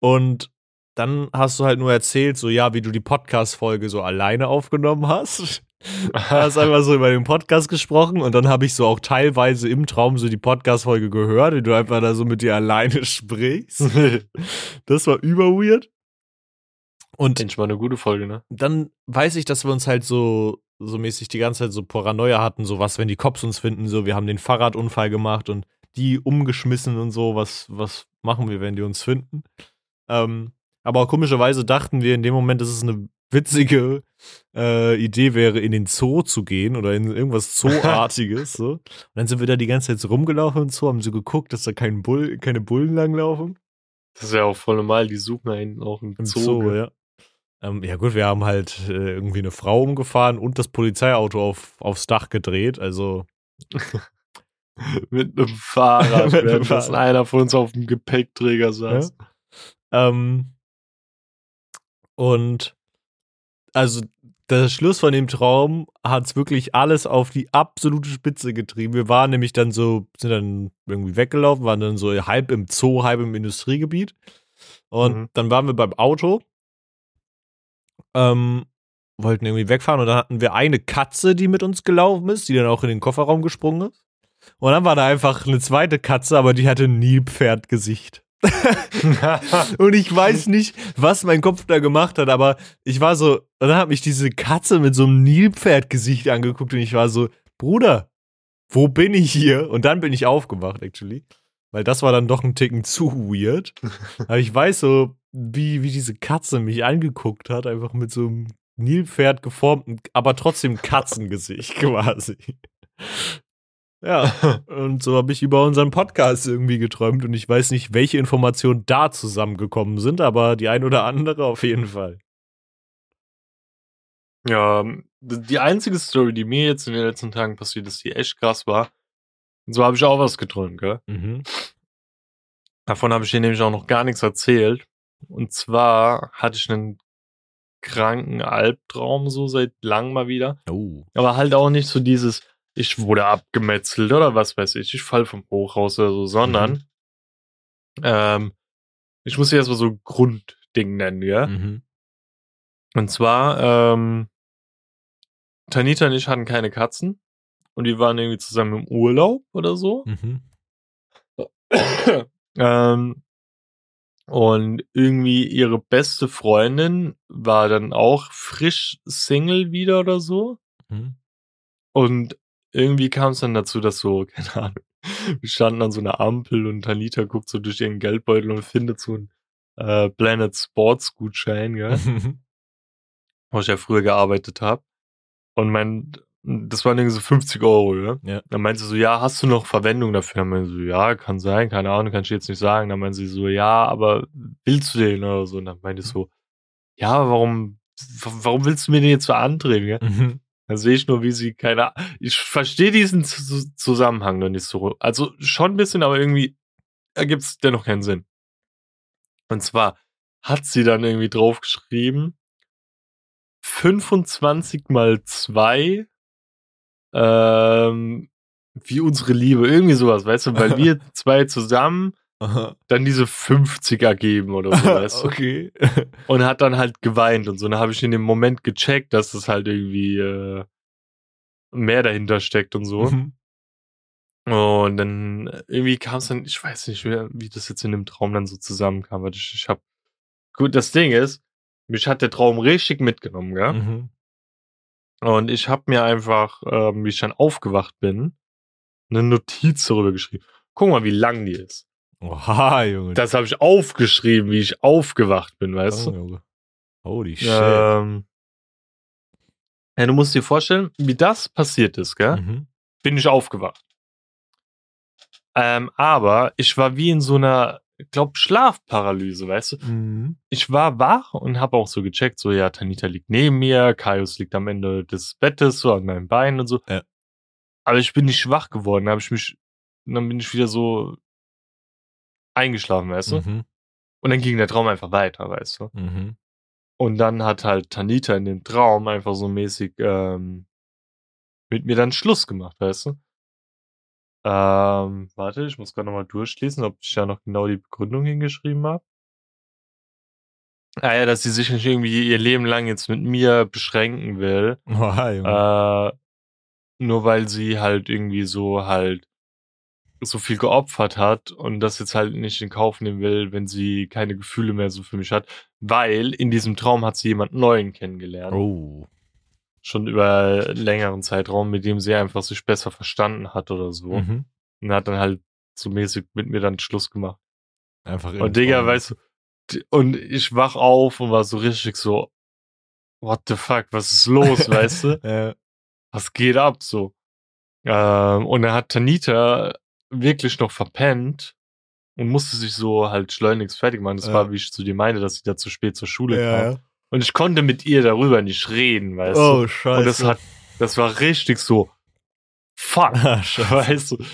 [SPEAKER 1] Und dann hast du halt nur erzählt, so ja, wie du die Podcast-Folge so alleine aufgenommen hast. hast einfach so über den Podcast gesprochen und dann habe ich so auch teilweise im Traum so die Podcast-Folge gehört, wie du einfach da so mit dir alleine sprichst. Das war überweird. Und
[SPEAKER 2] Endlich mal eine gute Folge, ne?
[SPEAKER 1] dann weiß ich, dass wir uns halt so, so mäßig die ganze Zeit so Paranoia hatten, so was, wenn die Cops uns finden, so wir haben den Fahrradunfall gemacht und die umgeschmissen und so, was, was machen wir, wenn die uns finden? Ähm, aber komischerweise dachten wir in dem Moment, dass es eine witzige äh, Idee wäre, in den Zoo zu gehen oder in irgendwas Zooartiges. so. Und dann sind wir da die ganze Zeit so rumgelaufen und so, haben so geguckt, dass da kein Bull, keine Bullen langlaufen.
[SPEAKER 2] Das ist ja auch voll normal, die suchen einen auch im,
[SPEAKER 1] Im
[SPEAKER 2] Zoo.
[SPEAKER 1] Zoo, ja. Ähm, ja gut, wir haben halt äh, irgendwie eine Frau umgefahren und das Polizeiauto auf, aufs Dach gedreht. Also
[SPEAKER 2] Mit einem Fahrrad,
[SPEAKER 1] Mit einem Fahrrad.
[SPEAKER 2] einer von uns auf dem Gepäckträger saß.
[SPEAKER 1] ähm, und also der Schluss von dem Traum hat es wirklich alles auf die absolute Spitze getrieben. Wir waren nämlich dann so, sind dann irgendwie weggelaufen, waren dann so halb im Zoo, halb im Industriegebiet. Und
[SPEAKER 2] Mhm.
[SPEAKER 1] dann waren wir beim Auto, ähm, wollten irgendwie wegfahren und dann hatten wir eine Katze, die mit uns gelaufen ist, die dann auch in den Kofferraum gesprungen ist. Und dann war da einfach eine zweite Katze, aber die hatte ein Nilpferdgesicht. Und ich weiß nicht, was mein Kopf da gemacht hat, aber ich war so, und dann hat mich diese Katze mit so einem Nilpferdgesicht angeguckt und ich war so, Bruder, wo bin ich hier? Und dann bin ich aufgewacht, actually. Weil das war dann doch ein Ticken zu weird. Aber ich weiß so, wie, wie diese Katze mich angeguckt hat, einfach mit so einem Nilpferd geformten, aber trotzdem Katzengesicht quasi. Ja, und so habe ich über unseren Podcast irgendwie geträumt und ich weiß nicht, welche Informationen da zusammengekommen sind, aber die ein oder andere auf jeden Fall.
[SPEAKER 2] Ja, die einzige Story, die mir jetzt in den letzten Tagen passiert ist, die echt krass war. Und so habe ich auch was geträumt, gell?
[SPEAKER 1] Mhm.
[SPEAKER 2] Davon habe ich dir nämlich auch noch gar nichts erzählt. Und zwar hatte ich einen kranken Albtraum so seit langem mal wieder.
[SPEAKER 1] Oh.
[SPEAKER 2] Aber halt auch nicht so dieses, ich wurde abgemetzelt oder was weiß ich, ich fall vom Hochhaus oder so, sondern ähm, ich muss dir erstmal so ein Grundding nennen, ja?
[SPEAKER 1] Mhm.
[SPEAKER 2] Und zwar, ähm, Tanita und ich hatten keine Katzen und wir waren irgendwie zusammen im Urlaub oder so.
[SPEAKER 1] Mhm.
[SPEAKER 2] ähm, und irgendwie ihre beste Freundin war dann auch frisch Single wieder oder so.
[SPEAKER 1] Mhm.
[SPEAKER 2] Und irgendwie kam es dann dazu, dass so, keine Ahnung, wir standen an so einer Ampel und Tanita guckt so durch ihren Geldbeutel und findet so einen äh, Planet Sports Gutschein, ja, wo ich ja früher gearbeitet habe. Und mein, das waren irgendwie so 50 Euro, ja.
[SPEAKER 1] Ja.
[SPEAKER 2] Dann meinte sie so, ja, hast du noch Verwendung dafür? Dann meinte sie so, ja, kann sein, keine Ahnung, kann ich jetzt nicht sagen. Dann meinte sie so, ja, aber willst du den oder so? Und dann meinte ich so, ja, warum warum willst du mir den jetzt so andrehen, gell?
[SPEAKER 1] Mhm.
[SPEAKER 2] Dann sehe ich nur, wie sie keine. Ich verstehe diesen Zusammenhang noch nicht so. Also schon ein bisschen, aber irgendwie ergibt es dennoch keinen Sinn. Und zwar hat sie dann irgendwie draufgeschrieben: 25 mal 2 ähm, wie unsere Liebe. Irgendwie sowas, weißt du? Weil wir zwei zusammen
[SPEAKER 1] Aha.
[SPEAKER 2] dann diese 50 ergeben oder so, weißt du?
[SPEAKER 1] okay.
[SPEAKER 2] Und hat dann halt geweint und so. Und dann habe ich in dem Moment gecheckt, dass es halt irgendwie äh, mehr dahinter steckt und so.
[SPEAKER 1] Mhm.
[SPEAKER 2] Und dann irgendwie kam es dann, ich weiß nicht, wie, wie das jetzt in dem Traum dann so zusammenkam. weil Ich, ich hab, gut, das Ding ist, mich hat der Traum richtig mitgenommen, gell?
[SPEAKER 1] Mhm.
[SPEAKER 2] Und ich habe mir einfach, ähm, wie ich dann aufgewacht bin, eine Notiz darüber geschrieben. Guck mal, wie lang die ist.
[SPEAKER 1] Oha, Junge.
[SPEAKER 2] Das habe ich aufgeschrieben, wie ich aufgewacht bin, weißt
[SPEAKER 1] oh,
[SPEAKER 2] du?
[SPEAKER 1] Junge. Holy shit.
[SPEAKER 2] Ähm, ja, du musst dir vorstellen, wie das passiert ist, gell?
[SPEAKER 1] Mhm.
[SPEAKER 2] Bin ich aufgewacht. Ähm, aber ich war wie in so einer, glaube, Schlafparalyse, weißt du?
[SPEAKER 1] Mhm.
[SPEAKER 2] Ich war wach und habe auch so gecheckt, so, ja, Tanita liegt neben mir, Kaius liegt am Ende des Bettes, so an meinem Bein und so.
[SPEAKER 1] Ja.
[SPEAKER 2] Aber ich bin nicht schwach geworden, habe ich mich, dann bin ich wieder so eingeschlafen, weißt du?
[SPEAKER 1] Mhm.
[SPEAKER 2] Und dann ging der Traum einfach weiter, weißt du?
[SPEAKER 1] Mhm.
[SPEAKER 2] Und dann hat halt Tanita in dem Traum einfach so mäßig ähm, mit mir dann Schluss gemacht, weißt du? Ähm, warte, ich muss gerade nochmal durchlesen, ob ich da noch genau die Begründung hingeschrieben habe. Ah ja, dass sie sich nicht irgendwie ihr Leben lang jetzt mit mir beschränken will.
[SPEAKER 1] Oha, Junge.
[SPEAKER 2] Äh, nur weil sie halt irgendwie so halt so viel geopfert hat und das jetzt halt nicht in Kauf nehmen will, wenn sie keine Gefühle mehr so für mich hat. Weil in diesem Traum hat sie jemand Neuen kennengelernt.
[SPEAKER 1] oh.
[SPEAKER 2] Schon über einen längeren Zeitraum, mit dem sie einfach sich besser verstanden hat oder so.
[SPEAKER 1] Mhm.
[SPEAKER 2] Und hat dann halt so mäßig mit mir dann Schluss gemacht.
[SPEAKER 1] Einfach
[SPEAKER 2] Und Digga, weißt du, und ich wach auf und war so richtig so, what the fuck, was ist los, weißt du?
[SPEAKER 1] Ja.
[SPEAKER 2] was geht ab so? Ähm, und dann hat Tanita wirklich noch verpennt und musste sich so halt schleunigst fertig machen. Das
[SPEAKER 1] Ja.
[SPEAKER 2] war, wie ich zu dir meinte, dass sie da zu spät zur Schule kam.
[SPEAKER 1] Ja, ja.
[SPEAKER 2] Und ich konnte mit ihr darüber nicht reden, weißt
[SPEAKER 1] Oh,
[SPEAKER 2] du?
[SPEAKER 1] scheiße.
[SPEAKER 2] Und das hat, das war richtig so, fuck,
[SPEAKER 1] Ah,
[SPEAKER 2] weißt du?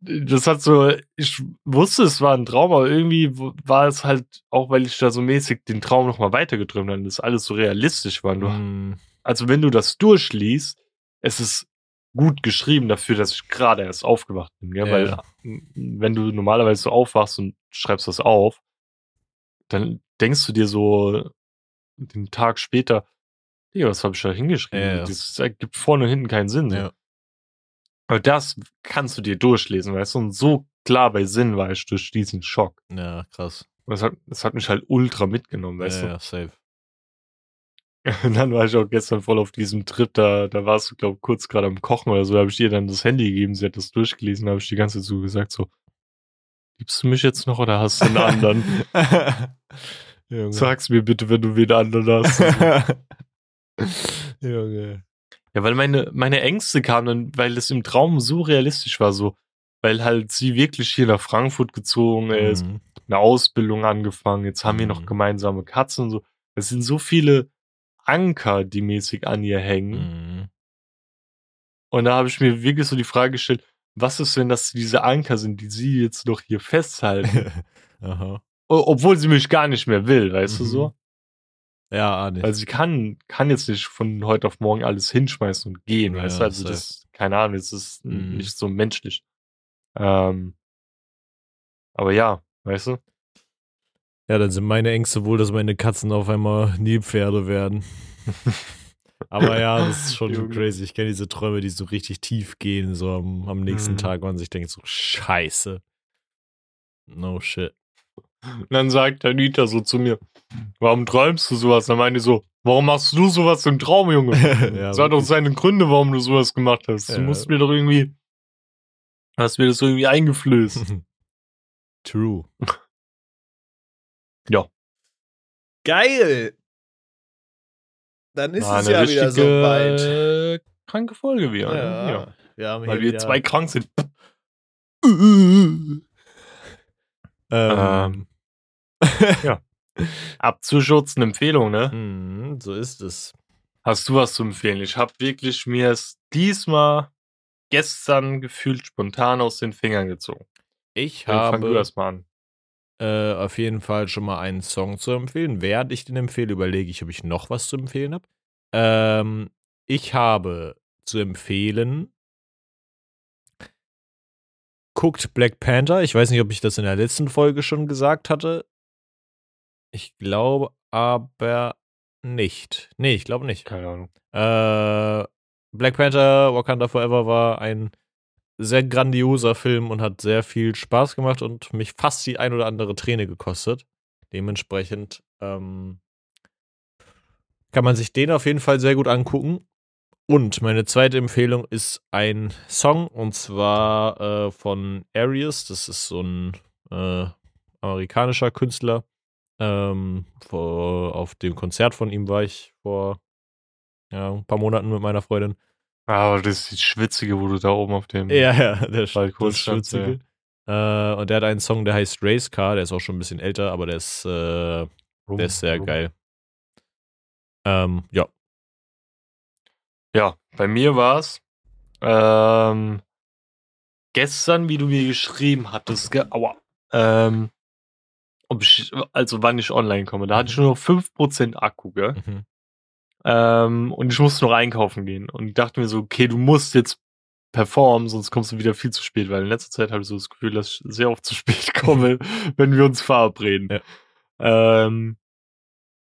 [SPEAKER 2] Das hat so, ich wusste, es war ein Traum, aber irgendwie war es halt, auch weil ich da so mäßig den Traum nochmal weitergeträumt habe, und das alles so realistisch war.
[SPEAKER 1] Mhm.
[SPEAKER 2] also wenn du das durchliest, es ist gut geschrieben dafür, dass ich gerade erst aufgewacht bin, gell?
[SPEAKER 1] Ja,
[SPEAKER 2] weil wenn du normalerweise so aufwachst und schreibst das auf, dann denkst du dir so den Tag später, ja, was habe ich da hingeschrieben?
[SPEAKER 1] Ja.
[SPEAKER 2] Das ergibt vorne und hinten keinen Sinn.
[SPEAKER 1] Ja.
[SPEAKER 2] Aber das kannst du dir durchlesen, weißt du? Und so klar bei Sinn war ich durch diesen Schock.
[SPEAKER 1] ja, krass.
[SPEAKER 2] Das hat, das hat mich halt ultra mitgenommen, weißt
[SPEAKER 1] ja,
[SPEAKER 2] du?
[SPEAKER 1] ja, safe.
[SPEAKER 2] Und dann war ich auch gestern voll auf diesem Trip, da, da warst du, glaube kurz gerade am Kochen oder so, da habe ich ihr dann das Handy gegeben, sie hat das durchgelesen, da habe ich die ganze Zeit so gesagt, so, liebst du mich jetzt noch oder hast du einen anderen?
[SPEAKER 1] Junge.
[SPEAKER 2] Sag's mir bitte, wenn du wen anderen hast.
[SPEAKER 1] Junge.
[SPEAKER 2] ja, weil meine, meine Ängste kamen dann, weil es im Traum so realistisch war, so, weil halt sie wirklich hier nach Frankfurt gezogen ist,
[SPEAKER 1] Mhm.
[SPEAKER 2] eine Ausbildung angefangen, jetzt haben wir noch
[SPEAKER 1] Mhm.
[SPEAKER 2] gemeinsame Katzen und so. Es sind so viele Anker, die mäßig an ihr hängen.
[SPEAKER 1] Mhm.
[SPEAKER 2] Und da habe ich mir wirklich so die Frage gestellt, was ist, wenn das diese Anker sind, die sie jetzt noch hier festhalten?
[SPEAKER 1] Aha.
[SPEAKER 2] Obwohl sie mich gar nicht mehr will, weißt du
[SPEAKER 1] Mhm.
[SPEAKER 2] so?
[SPEAKER 1] Ja, ah, nicht.
[SPEAKER 2] Weil sie kann, kann jetzt nicht von heute auf morgen alles hinschmeißen und gehen,
[SPEAKER 1] Ja,
[SPEAKER 2] weißt du? Also
[SPEAKER 1] safe.
[SPEAKER 2] das, keine Ahnung, es ist
[SPEAKER 1] Mhm.
[SPEAKER 2] nicht so menschlich. Ähm, aber ja, weißt du?
[SPEAKER 1] ja, dann sind meine Ängste wohl, dass meine Katzen auf einmal Nilpferde werden. Aber ja, das ist schon
[SPEAKER 2] Junge.
[SPEAKER 1] crazy. Ich kenne diese Träume, die so richtig tief gehen, so am, am nächsten
[SPEAKER 2] Mhm.
[SPEAKER 1] Tag, wo man sich denkt, so scheiße. No shit.
[SPEAKER 2] Und dann sagt Anita so zu mir, warum träumst du sowas? Dann meine ich so, warum machst du sowas im Traum, Junge?
[SPEAKER 1] ja,
[SPEAKER 2] Es hat doch seine Gründe, warum du sowas gemacht hast. Du
[SPEAKER 1] Ja.
[SPEAKER 2] musst mir doch irgendwie, hast mir das irgendwie eingeflößt.
[SPEAKER 1] True.
[SPEAKER 2] Ja.
[SPEAKER 1] Geil! Dann ist
[SPEAKER 2] War
[SPEAKER 1] es ja wieder so weit.
[SPEAKER 2] kranke Folge wieder.
[SPEAKER 1] Ja,
[SPEAKER 2] Ja.
[SPEAKER 1] wir haben
[SPEAKER 2] Weil wir zwei krank sind.
[SPEAKER 1] Ähm,
[SPEAKER 2] Ja. Abzuschutz eine Empfehlung, ne?
[SPEAKER 1] Mhm, so ist es.
[SPEAKER 2] Hast du was zu empfehlen? Ich habe wirklich mir es diesmal gestern gefühlt spontan aus den Fingern gezogen.
[SPEAKER 1] Ich
[SPEAKER 2] Dann fang du
[SPEAKER 1] habe
[SPEAKER 2] erst mal an.
[SPEAKER 1] äh, auf jeden Fall schon mal einen Song zu empfehlen. Während ich den empfehle, überlege ich, ob ich noch was zu empfehlen habe. Ähm, ich habe zu empfehlen. Guckt Black Panther. Ich weiß nicht, ob ich das in der letzten Folge schon gesagt hatte. Ich glaube aber nicht. Nee, ich glaube nicht.
[SPEAKER 2] Keine Ahnung.
[SPEAKER 1] Äh, Black Panther Wakanda Forever war ein sehr grandioser Film und hat sehr viel Spaß gemacht und mich fast die ein oder andere Träne gekostet. Dementsprechend ähm, kann man sich den auf jeden Fall sehr gut angucken. Und meine zweite Empfehlung ist ein Song und zwar äh, von Arius. Das ist so ein äh, amerikanischer Künstler. Ähm, vor, auf dem Konzert von ihm war ich vor ja, ein paar Monaten mit meiner Freundin.
[SPEAKER 2] Aber das ist die Schwitzige, wo du da oben auf dem.
[SPEAKER 1] Ja, ja, der
[SPEAKER 2] Balkon
[SPEAKER 1] das
[SPEAKER 2] standst,
[SPEAKER 1] Schwitzige. Äh, und der hat einen Song, der heißt Race Car. Der ist auch schon ein bisschen älter, aber der ist, äh,
[SPEAKER 2] rum-
[SPEAKER 1] der ist sehr
[SPEAKER 2] rum.
[SPEAKER 1] geil. Ähm, ja.
[SPEAKER 2] Ja, bei mir war's ähm, gestern, wie du mir geschrieben hattest, ge aua, ähm, ob ich, also wann ich online komme. Da hatte ich nur noch 5% Akku, gell?
[SPEAKER 1] Mhm.
[SPEAKER 2] Ähm, und ich musste noch einkaufen gehen. Und ich dachte mir so, okay, du musst jetzt performen, sonst kommst du wieder viel zu spät, weil in letzter Zeit habe ich so das Gefühl, dass ich sehr oft zu spät komme, wenn wir uns verabreden.
[SPEAKER 1] Ja.
[SPEAKER 2] Ähm,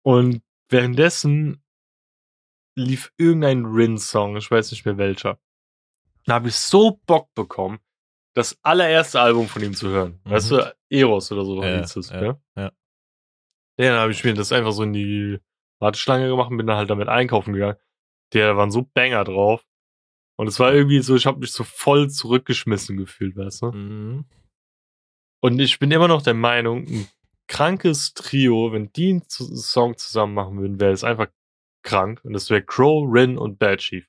[SPEAKER 2] und währenddessen lief irgendein Rin-Song, ich weiß nicht mehr welcher. Da habe ich so Bock bekommen, das allererste Album von ihm zu hören.
[SPEAKER 1] Mhm.
[SPEAKER 2] Weißt du, Eros oder so
[SPEAKER 1] Ja,
[SPEAKER 2] hieß es,
[SPEAKER 1] ja,
[SPEAKER 2] ja?
[SPEAKER 1] ja.
[SPEAKER 2] Ja, dann habe ich mir das einfach so in die Warteschlange gemacht und bin dann halt damit einkaufen gegangen. Der waren so Banger drauf. Und es war irgendwie so, ich habe mich so voll zurückgeschmissen gefühlt, weißt du?
[SPEAKER 1] Mhm.
[SPEAKER 2] Und ich bin immer noch der Meinung, ein krankes Trio, wenn die einen Song zusammen machen würden, wäre es einfach krank. Und das wäre Crow, Rin und Bad Chief.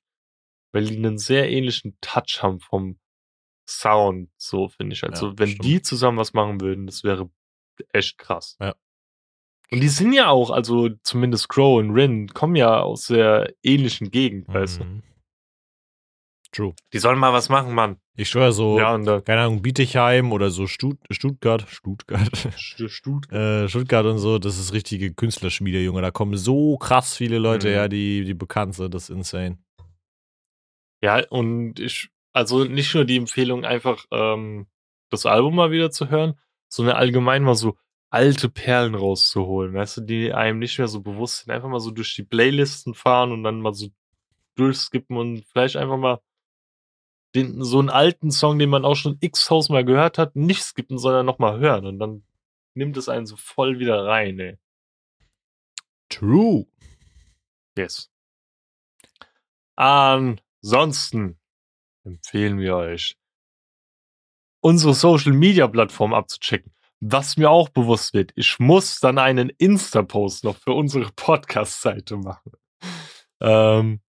[SPEAKER 2] Weil die einen sehr ähnlichen Touch haben vom Sound, so finde ich. Also,
[SPEAKER 1] Ja,
[SPEAKER 2] wenn
[SPEAKER 1] stimmt.
[SPEAKER 2] die zusammen was machen würden, das wäre echt krass.
[SPEAKER 1] Ja.
[SPEAKER 2] Und die sind ja auch, also zumindest Crow und Rin, kommen ja aus sehr ähnlichen Gegend, weißt du.
[SPEAKER 1] Mhm. True.
[SPEAKER 2] Die sollen mal was machen, Mann.
[SPEAKER 1] Ich schwöre so,
[SPEAKER 2] Ja,
[SPEAKER 1] keine Ahnung, Bietigheim oder so Stut Stuttgart, Stuttgart,
[SPEAKER 2] Stut.
[SPEAKER 1] äh, Stuttgart und so, das ist richtige Künstlerschmiede, Junge. Da kommen so krass viele Leute
[SPEAKER 2] Mhm.
[SPEAKER 1] her, die, die bekannt sind. Das ist insane.
[SPEAKER 2] Ja, und ich, also nicht nur die Empfehlung, einfach ähm, das Album mal wieder zu hören, sondern allgemein mal so alte Perlen rauszuholen, weißt du, die einem nicht mehr so bewusst sind. Einfach mal so durch die Playlisten fahren und dann mal so durchskippen und vielleicht einfach mal den, so einen alten Song, den man auch schon x-tausend Mal gehört hat, nicht skippen, sondern nochmal hören. Und dann nimmt es einen so voll wieder rein, ey.
[SPEAKER 1] True.
[SPEAKER 2] Yes. Ansonsten empfehlen wir euch, unsere Social Media Plattform abzuchecken. Was mir auch bewusst wird, ich muss dann einen Insta-Post noch für unsere Podcast-Seite machen. Ähm,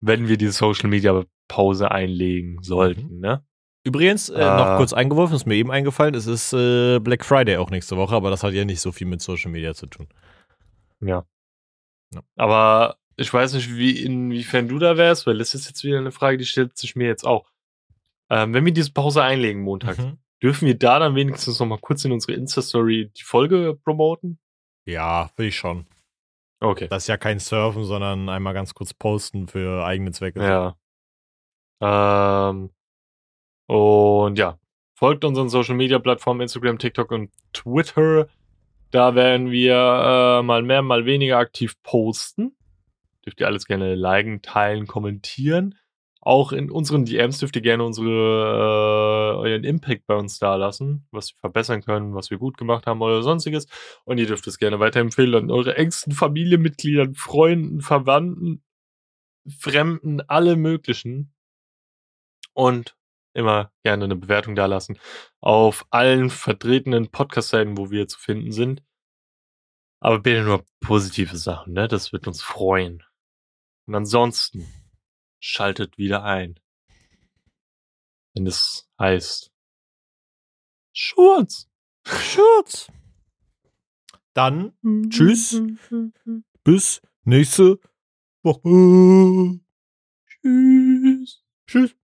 [SPEAKER 2] wenn wir die Social Media Pause einlegen sollten, ne?
[SPEAKER 1] Übrigens, äh, noch
[SPEAKER 2] Äh.
[SPEAKER 1] kurz eingeworfen, ist mir eben eingefallen, es ist äh, Black Friday auch nächste Woche, aber das hat ja nicht so viel mit Social Media zu tun.
[SPEAKER 2] Ja.
[SPEAKER 1] Ja.
[SPEAKER 2] Aber ich weiß nicht, wie, inwiefern du da wärst, weil das ist jetzt wieder eine Frage, die stellt sich mir jetzt auch. Ähm, wenn wir diese Pause einlegen Montag,
[SPEAKER 1] Mhm.
[SPEAKER 2] dürfen wir da dann wenigstens noch mal kurz in unsere Insta-Story die Folge promoten?
[SPEAKER 1] Ja, will ich schon.
[SPEAKER 2] Okay.
[SPEAKER 1] Das ist ja kein Surfen, sondern einmal ganz kurz posten für eigene Zwecke.
[SPEAKER 2] Ja. Ähm, und ja, folgt unseren Social Media Plattformen Instagram, TikTok und Twitter. Da werden wir äh, mal mehr, mal weniger aktiv posten. Dürft ihr alles gerne liken, teilen, kommentieren. Auch in unseren DMs dürft ihr gerne unsere, äh, euren Impact bei uns da lassen, was wir verbessern können, was wir gut gemacht haben oder sonstiges. Und ihr dürft es gerne weiterempfehlen an eure engsten Familienmitgliedern, Freunden, Verwandten, Fremden, alle möglichen. Und immer gerne eine Bewertung da lassen. Auf allen vertretenen Podcast-Seiten, wo wir zu finden sind. Aber bitte nur positive Sachen, ne? Das wird uns freuen. Und ansonsten schaltet wieder ein. Wenn es heißt Schurz.
[SPEAKER 1] Schutz. Dann tschüss. Bis nächste Woche.
[SPEAKER 2] Tschüss.
[SPEAKER 1] Tschüss.